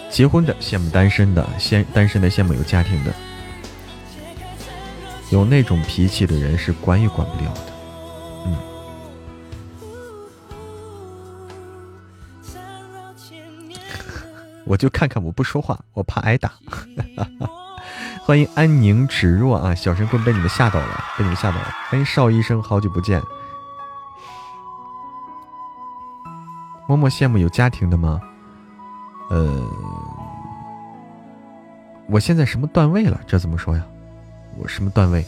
结婚的羡慕单身的，羡单身的羡慕有家庭的。有那种脾气的人是管也管不了的。嗯。[laughs] 我就看看，我不说话，我怕挨打。[laughs] 欢迎安宁芷若啊，小神棍被你们吓到了，被你们吓到了。欢迎邵医生，好久不见。默默羡慕有家庭的吗？呃，我现在什么段位了？这怎么说呀？我什么段位？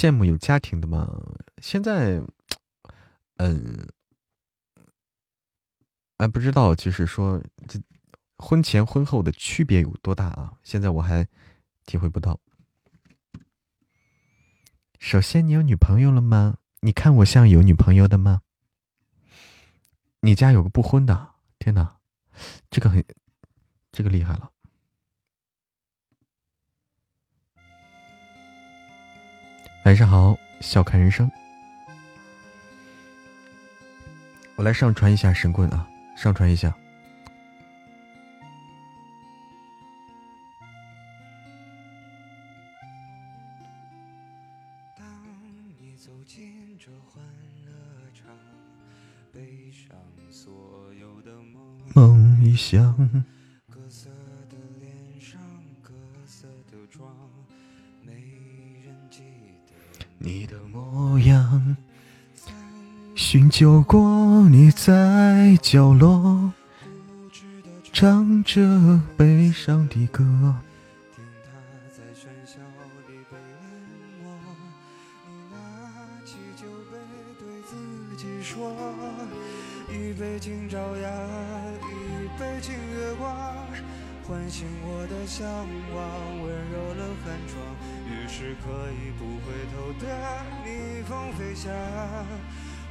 羡慕有家庭的吗？现在，嗯，哎，不知道，就是说，这婚前婚后的区别有多大啊？现在我还体会不到。首先，你有女朋友了吗？你看我像有女朋友的吗？你家有个不婚的？天哪，这个很，这个厉害了。晚上好，笑看人生。我来上传一下神棍啊，上传一下。在角落唱着悲伤的歌。听他在喧嚣里被淹没，你拿起酒杯对自己说：一杯敬朝阳，一杯敬月光，唤醒我的向往，温柔了寒窗。于是可以不回头的逆风飞翔，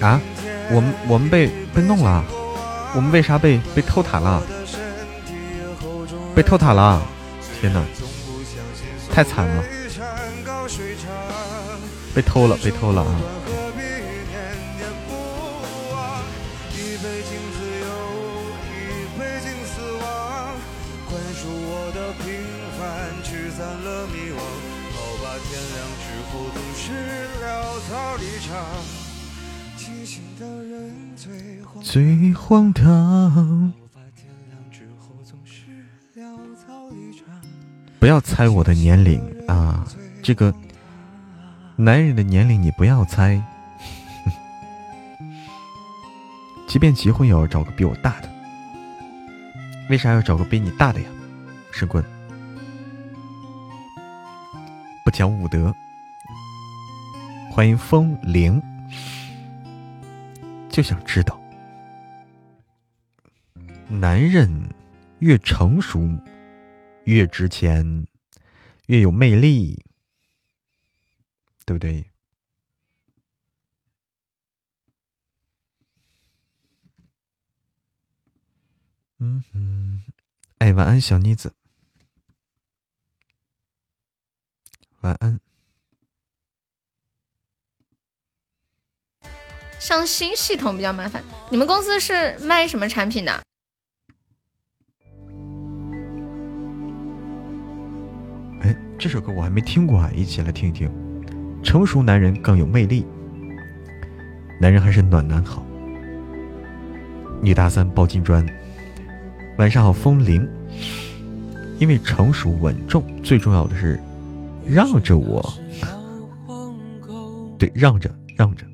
啊，我们我们被被弄了，我们为啥被被偷塔了？被偷塔了！天哪，太惨了！被偷了，被偷了啊！最荒唐。不要猜我的年龄啊！这个男人的年龄你不要猜，[laughs] 即便结婚也要找个比我大的。为啥要找个比你大的呀？神棍，不讲武德。欢迎风铃，就想知道。男人越成熟，越值钱，越有魅力，对不对？嗯嗯，哎，晚安，小妮子。晚安。上新系统比较麻烦。你们公司是卖什么产品的？这首歌我还没听过啊，一起来听一听。成熟男人更有魅力，男人还是暖男好。女大三抱金砖，晚上好，风铃。因为成熟稳重，最重要的是让着我。对，让着，让着。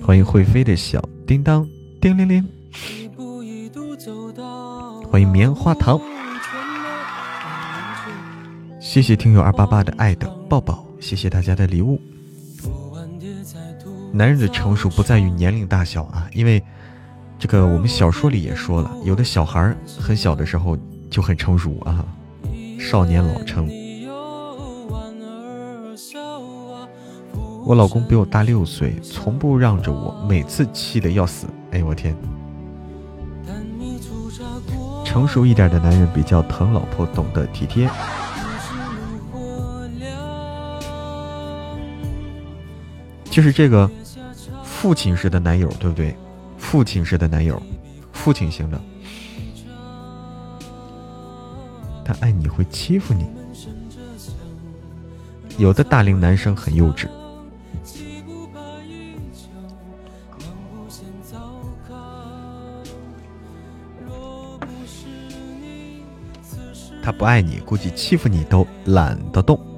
欢迎会飞的小叮当，叮铃铃。欢迎棉花糖，谢谢听友二八八的爱的抱抱，谢谢大家的礼物。男人的成熟不在于年龄大小啊，因为这个我们小说里也说了，有的小孩很小的时候就很成熟啊，少年老成。我老公比我大六岁，从不让着我，每次气得要死。哎我天！成熟一点的男人比较疼老婆，懂得体贴。就是这个父亲式的男友，对不对？父亲式的男友，父亲型的，他爱你会欺负你。有的大龄男生很幼稚。他不爱你，估计欺负你都懒得动。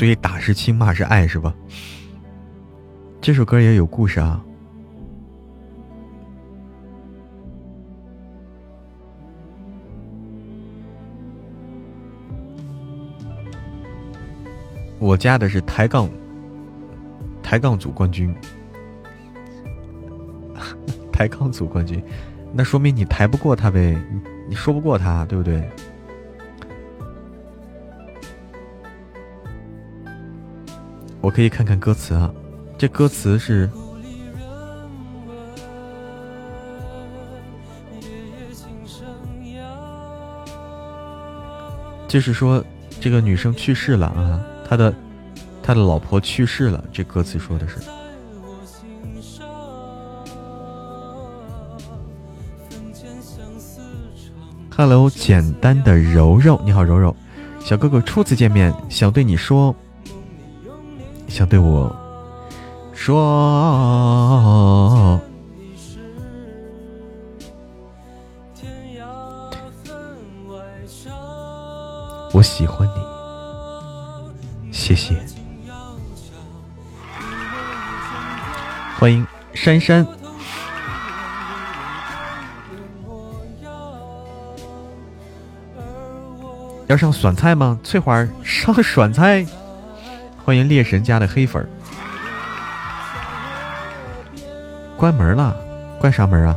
所以打是亲，骂是爱，是吧？这首歌也有故事啊。我加的是抬杠。抬杠组冠军，[laughs] 抬杠组冠军，那说明你抬不过他呗，你你说不过他，对不对？我可以看看歌词啊，这歌词是，就是说这个女生去世了啊，她的。她的老婆去世了，这歌词说的是。Hello，简单的柔柔，你好柔柔，小哥哥初次见面，想对你说，想对我说，我喜欢你，谢谢。欢迎珊珊，要上酸菜吗？翠花上酸菜。欢迎猎神家的黑粉。关门了，关啥门啊？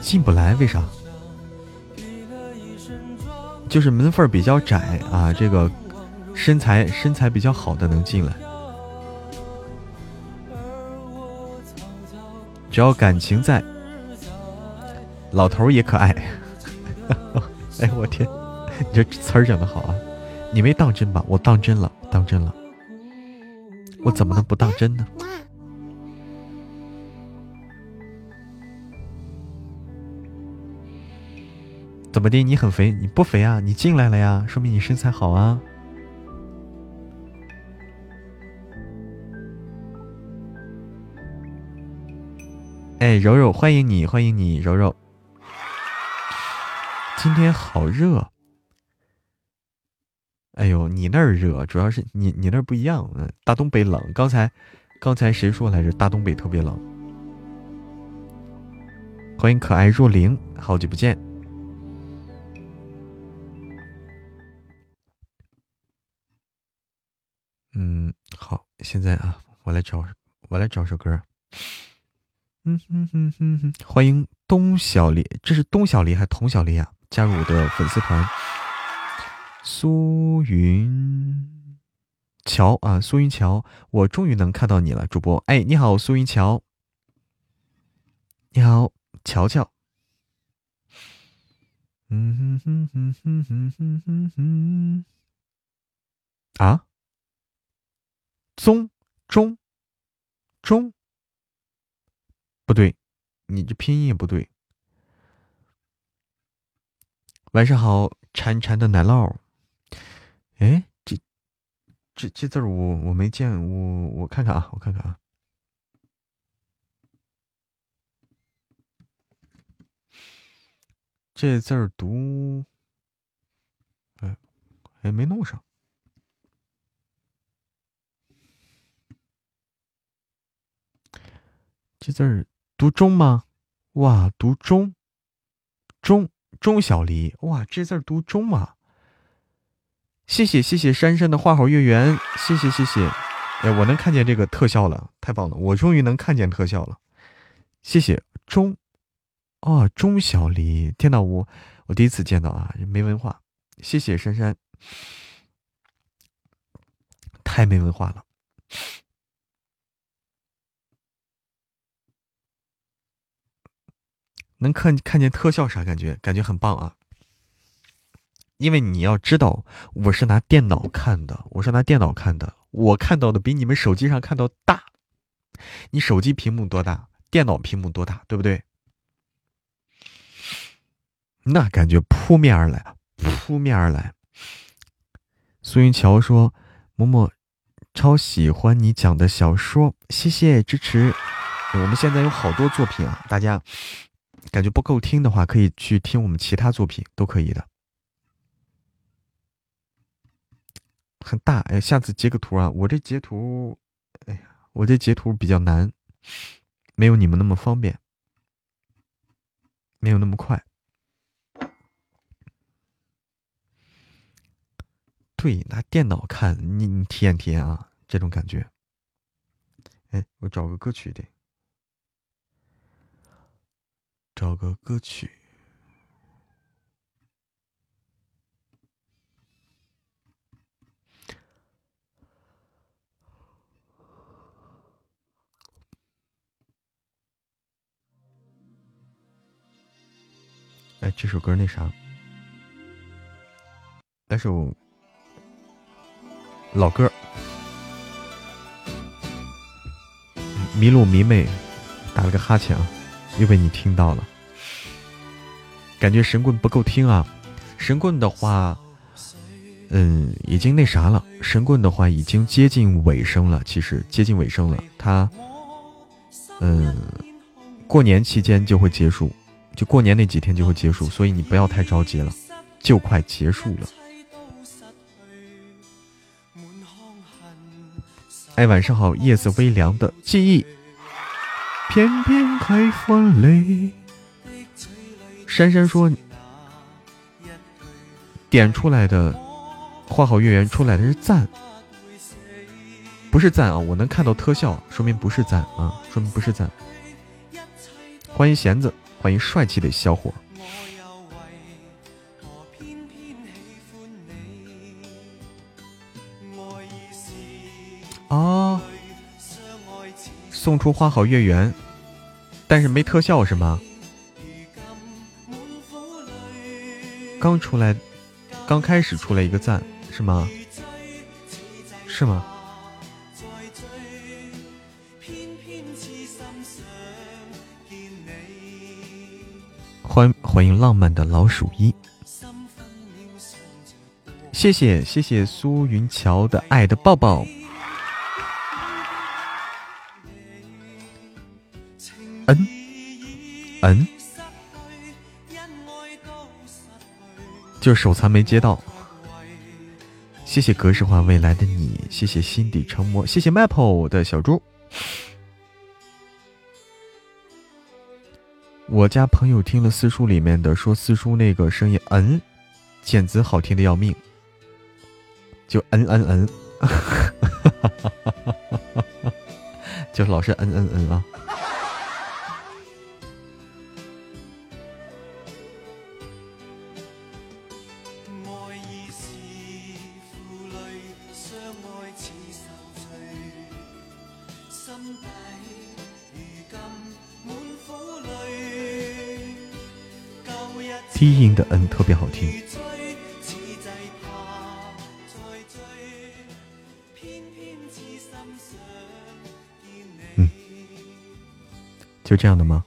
进不来，为啥？就是门缝比较窄啊，这个身材身材比较好的能进来。只要感情在，老头也可爱。[laughs] 哎，我天，你这词儿整的好啊！你没当真吧？我当真了，当真了。我怎么能不当真呢？怎么的？你很肥？你不肥啊？你进来了呀？说明你身材好啊。哎，柔柔，欢迎你，欢迎你，柔柔。今天好热。哎呦，你那儿热，主要是你你那儿不一样。大东北冷。刚才刚才谁说来着？大东北特别冷。欢迎可爱若灵，好久不见。嗯，好，现在啊，我来找我来找首歌。嗯哼哼哼哼，欢迎东小丽，这是东小丽还是童小丽啊？加入我的粉丝团。苏云桥啊，苏云桥，我终于能看到你了，主播。哎，你好，苏云桥。你好，乔乔。嗯哼哼哼哼哼哼哼。啊？宗中中？不对，你这拼音也不对。晚上好，馋馋的奶酪。哎，这这这字儿我我没见，我我看看啊，我看看啊。这字儿读，哎，哎没弄上。这字儿读中吗？哇，读中，中中小梨。哇，这字儿读中吗？谢谢谢谢珊珊的花好月圆，谢谢谢谢。哎，我能看见这个特效了，太棒了！我终于能看见特效了，谢谢钟。哦，钟小黎，天呐，我我第一次见到啊，没文化，谢谢珊珊，太没文化了，能看看见特效啥感觉？感觉很棒啊！因为你要知道，我是拿电脑看的，我是拿电脑看的，我看到的比你们手机上看到大。你手机屏幕多大？电脑屏幕多大？对不对？那感觉扑面而来，扑面而来。苏云桥说：“嬷嬷超喜欢你讲的小说，谢谢支持。我们现在有好多作品啊，大家感觉不够听的话，可以去听我们其他作品，都可以的。很大哎，下次截个图啊！我这截图，哎呀，我这截图比较难，没有你们那么方便，没有那么快。”对，拿电脑看，你你体验体验啊，这种感觉。哎，我找个歌曲得，找个歌曲。这首歌那啥，来首。老歌，迷路迷妹打了个哈欠啊，又被你听到了。感觉神棍不够听啊，神棍的话，嗯，已经那啥了。神棍的话已经接近尾声了，其实接近尾声了。他，嗯，过年期间就会结束，就过年那几天就会结束，所以你不要太着急了，就快结束了。哎，晚上好，夜色微凉的记忆，偏偏还泛泪。珊珊说，点出来的花好月圆出来的是赞，不是赞啊！我能看到特效，说明不是赞啊，说明不是赞。欢迎弦子，欢迎帅气的小伙。哦，送出花好月圆，但是没特效是吗？刚出来，刚开始出来一个赞是吗？是吗？欢欢迎浪漫的老鼠一，谢谢谢谢苏云桥的爱的抱抱。嗯嗯，就手残没接到。谢谢格式化未来的你，谢谢心底成魔，谢谢 Maple 的小猪。我家朋友听了四叔里面的，说四叔那个声音嗯，简直好听的要命，就嗯嗯嗯，[laughs] 就老是嗯嗯嗯啊。低音的嗯特别好听。就这样的吗？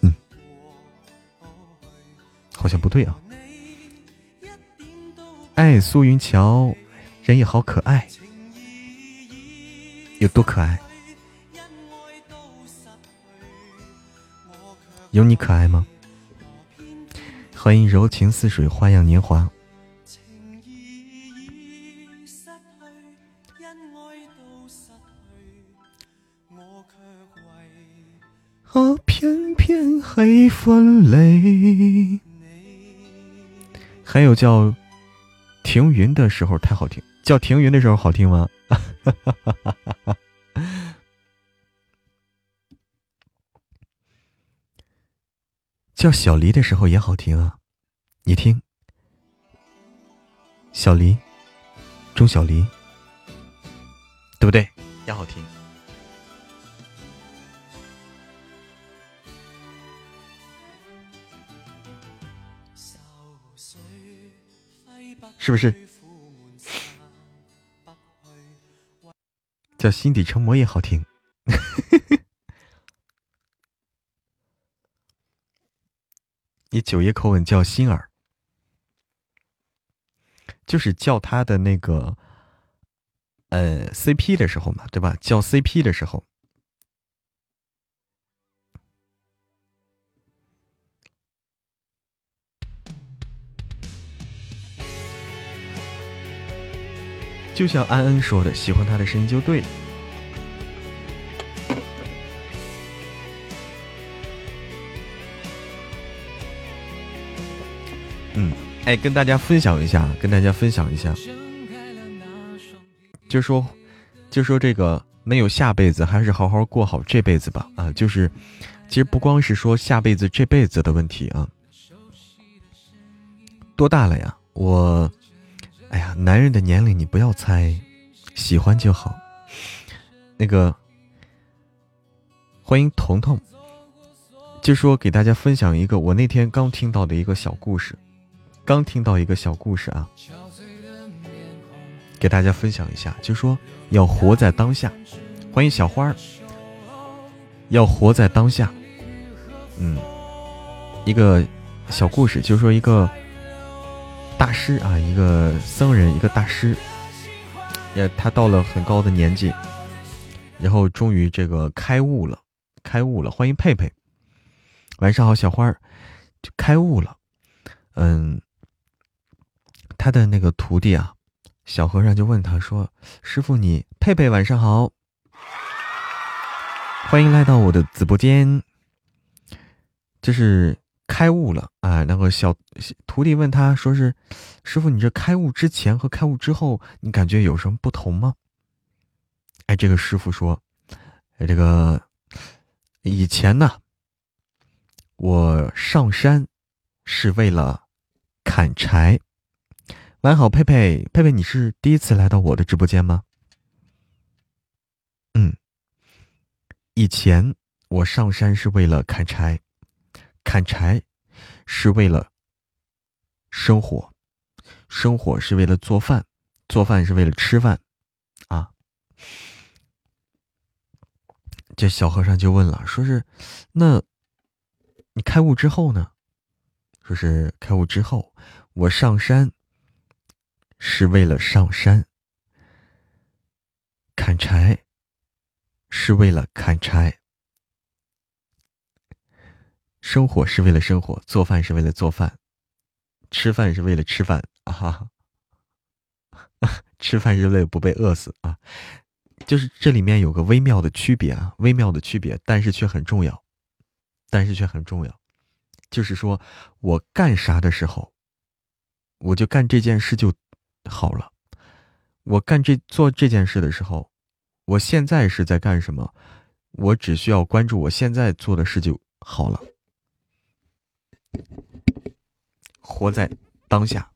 嗯，好像不对啊。哎，苏云桥，人也好可爱，有多可爱？有你可爱吗？欢迎柔情似水，花样年华。啊，偏偏黑分泪。还有叫停云的时候太好听，叫停云的时候好听吗？哈哈哈哈哈哈叫小黎的时候也好听啊，你听，小黎，钟小黎，对不对？也好听，是不是？叫心底成魔也好听。你九爷口吻叫心儿，就是叫他的那个呃 CP 的时候嘛，对吧？叫 CP 的时候，就像安恩说的，喜欢他的声音就对了。哎，跟大家分享一下，跟大家分享一下，就说，就说这个没有下辈子，还是好好过好这辈子吧。啊，就是，其实不光是说下辈子这辈子的问题啊。多大了呀？我，哎呀，男人的年龄你不要猜，喜欢就好。那个，欢迎彤彤，就说给大家分享一个我那天刚听到的一个小故事。刚听到一个小故事啊，给大家分享一下，就说要活在当下。欢迎小花儿，要活在当下。嗯，一个小故事，就说一个大师啊，一个僧人，一个大师，也他到了很高的年纪，然后终于这个开悟了，开悟了。欢迎佩佩，晚上好，小花儿，就开悟了。嗯。他的那个徒弟啊，小和尚就问他说：“师傅，你佩佩晚上好，欢迎来到我的直播间。”就是开悟了啊。那个小徒弟问他说：“是师傅，你这开悟之前和开悟之后，你感觉有什么不同吗？”哎，这个师傅说：“这个以前呢，我上山是为了砍柴。”晚好，佩佩，佩佩，你是第一次来到我的直播间吗？嗯，以前我上山是为了砍柴，砍柴是为了生火，生火是为了做饭，做饭是为了吃饭，啊。这小和尚就问了，说是，那你开悟之后呢？说是开悟之后，我上山。是为了上山砍柴，是为了砍柴；生火是为了生火，做饭是为了做饭，吃饭是为了吃饭啊！哈哈 [laughs] 吃饭是为了不被饿死啊！就是这里面有个微妙的区别啊，微妙的区别，但是却很重要，但是却很重要。就是说我干啥的时候，我就干这件事就。好了，我干这做这件事的时候，我现在是在干什么？我只需要关注我现在做的事就好了。活在当下。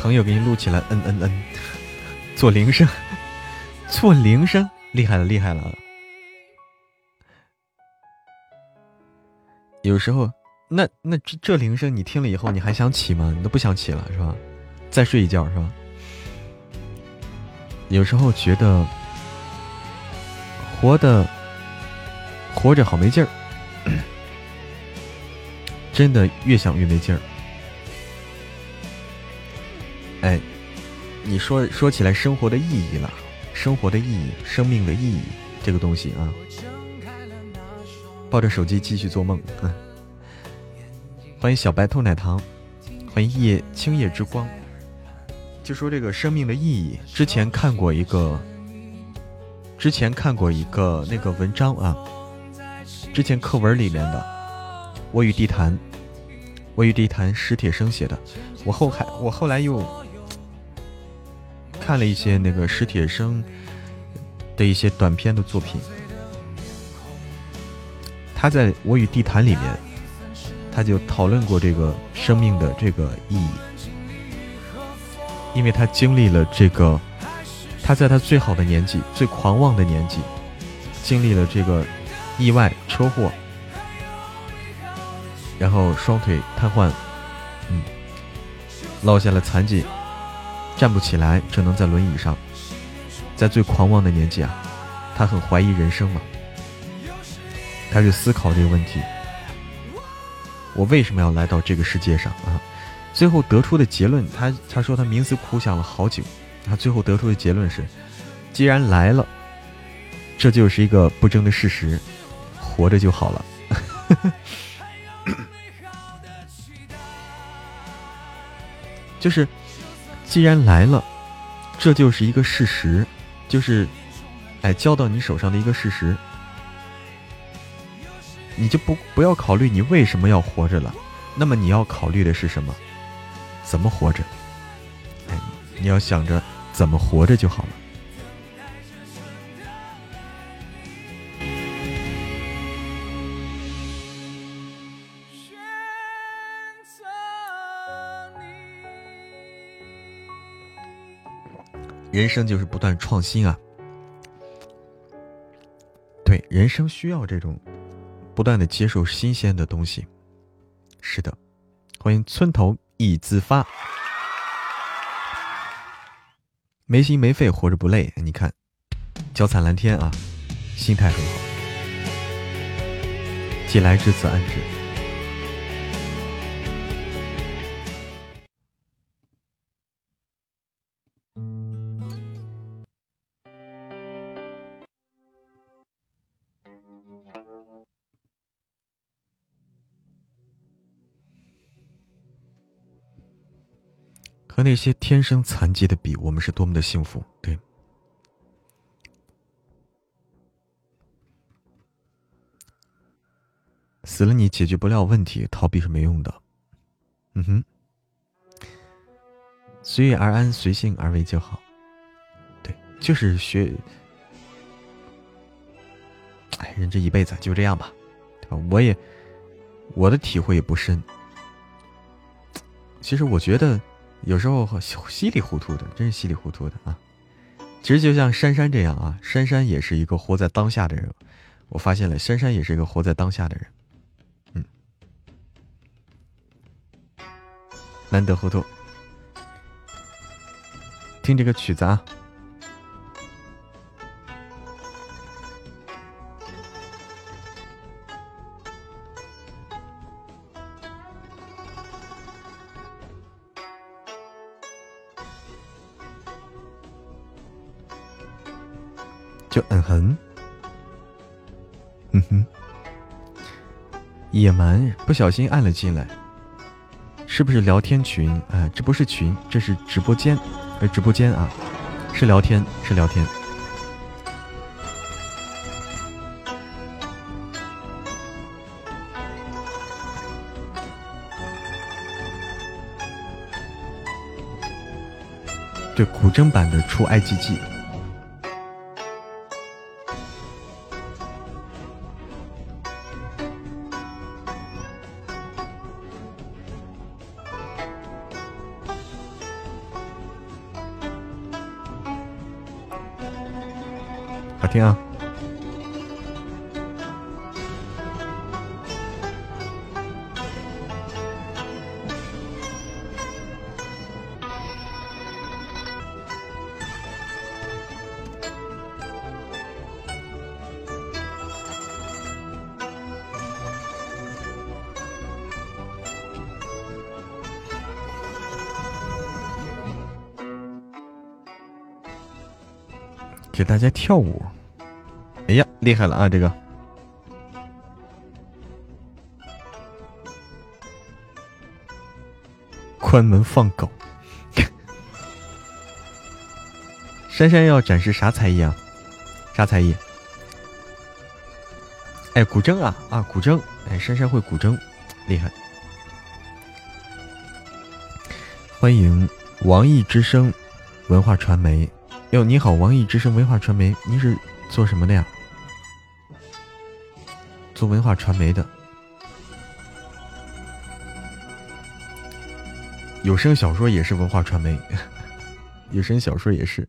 朋友给你录起来，嗯嗯嗯，做铃声，[laughs] 做铃声，厉害了，厉害了。有时候，那那这这铃声你听了以后，你还想起吗？你都不想起了，是吧？再睡一觉，是吧？有时候觉得活的活着好没劲儿，[clears throat] 真的越想越没劲儿。哎，你说说起来生活的意义了，生活的意义，生命的意义，这个东西啊。抱着手机继续做梦。嗯，欢迎小白兔奶糖，欢迎夜青夜之光。就说这个生命的意义，之前看过一个，之前看过一个那个文章啊，之前课文里面的《我与地坛》，我与地坛史铁生写的。我后还我后来又看了一些那个史铁生的一些短篇的作品。他在我与地坛里面，他就讨论过这个生命的这个意义，因为他经历了这个，他在他最好的年纪、最狂妄的年纪，经历了这个意外车祸，然后双腿瘫痪，嗯，落下了残疾，站不起来，只能在轮椅上，在最狂妄的年纪啊，他很怀疑人生嘛。开始思考这个问题：我为什么要来到这个世界上啊？最后得出的结论，他他说他冥思苦想了好久，他最后得出的结论是：既然来了，这就是一个不争的事实，活着就好了。[laughs] 就是，既然来了，这就是一个事实，就是，哎，交到你手上的一个事实。你就不不要考虑你为什么要活着了，那么你要考虑的是什么？怎么活着？哎，你要想着怎么活着就好了。人生就是不断创新啊！对，人生需要这种。不断的接受新鲜的东西，是的，欢迎村头一自发，没心没肺活着不累。你看，脚踩蓝天啊，心态很好，既来之则安之。和那些天生残疾的比，我们是多么的幸福。对，死了你解决不了问题，逃避是没用的。嗯哼，随遇而安，随性而为就好。对，就是学。哎，人这一辈子就这样吧，对吧？我也，我的体会也不深。其实我觉得。有时候稀里糊涂的，真是稀里糊涂的啊！其实就像珊珊这样啊，珊珊也是一个活在当下的人。我发现了，珊珊也是一个活在当下的人。嗯，难得糊涂，听这个曲子啊。野蛮不小心按了进来，是不是聊天群？哎，这不是群，这是直播间，呃，直播间啊，是聊天，是聊天。对，古筝版的出 I G G 听啊。给大家跳舞，厉害了啊！这个关门放狗，[laughs] 珊珊要展示啥才艺啊？啥才艺？哎，古筝啊啊，古筝！哎，珊珊会古筝，厉害！欢迎王毅之声文化传媒。哟，你好，王毅之声文化传媒，您是做什么的呀？做文化传媒的，有声小说也是文化传媒，[laughs] 有声小说也是。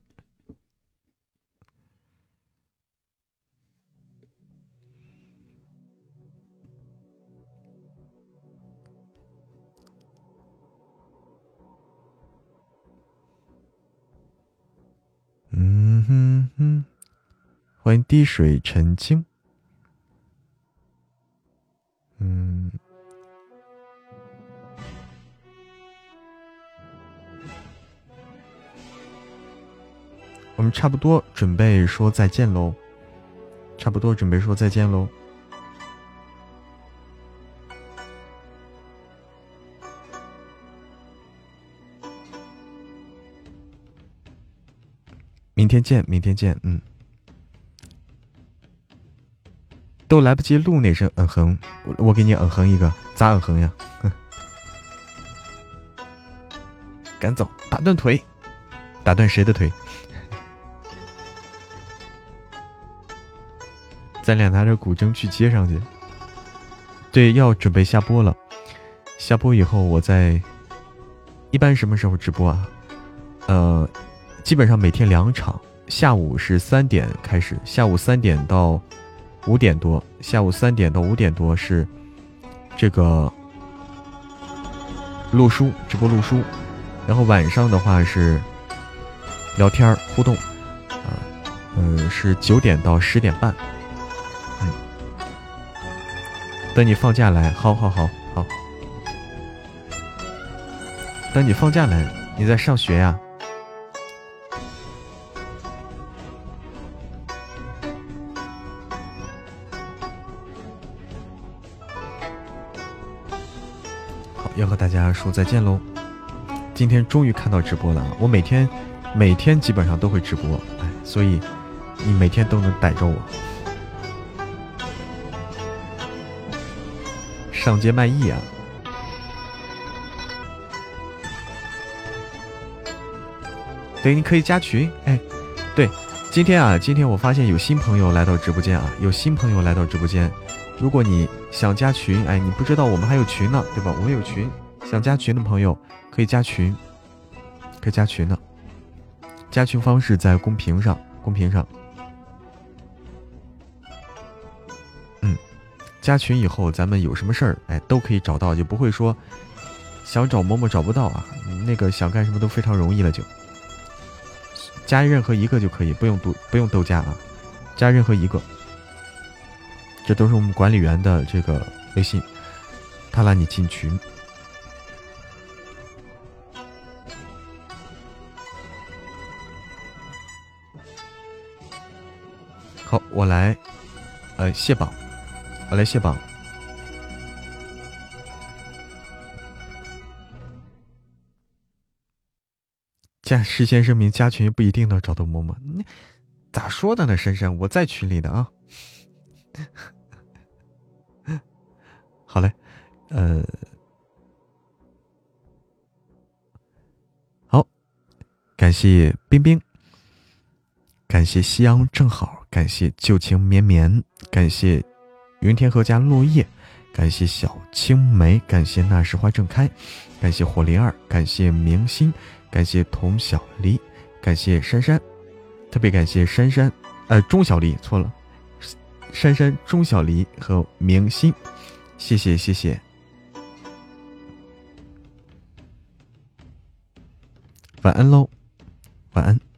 嗯哼哼，欢迎滴水澄清。我们差不多准备说再见喽，差不多准备说再见喽。明天见，明天见，嗯，都来不及录那声嗯哼，我我给你嗯哼一个，咋嗯哼呀？哼 [laughs] 赶走，打断腿，打断谁的腿？咱俩拿着古筝去接上去。对，要准备下播了，下播以后我再，一般什么时候直播啊？呃。基本上每天两场，下午是三点开始，下午三点到五点多，下午三点到五点多是这个录书直播录书，然后晚上的话是聊天互动，啊，嗯，是九点到十点半，等你放假来，好好好好，等你放假来，你在上学呀？要和大家说再见喽！今天终于看到直播了，我每天每天基本上都会直播，哎，所以你每天都能逮着我。上街卖艺啊！对，你可以加群，哎，对，今天啊，今天我发现有新朋友来到直播间啊，有新朋友来到直播间。如果你想加群，哎，你不知道我们还有群呢，对吧？我们有群，想加群的朋友可以加群，可以加群的。加群方式在公屏上，公屏上。加群以后，咱们有什么事儿，哎，都可以找到，就不会说想找某某找不到啊。那个想干什么都非常容易了，就加任何一个就可以，不用都不用都加啊，加任何一个。这都是我们管理员的这个微信，他拉你进群。好，我来，呃，卸榜，我来谢榜。加事先声明，加群不一定能找到默默。你咋说的呢，珊珊？我在群里的啊。[laughs] 好嘞，呃，好，感谢冰冰，感谢夕阳正好，感谢旧情绵绵，感谢云天河加落叶，感谢小青梅，感谢那时花正开，感谢火灵儿，感谢明星，感谢童小黎，感谢珊珊，特别感谢珊珊，呃，钟小黎，错了，珊珊钟小黎和明星，谢谢谢谢。晚安喽，晚安。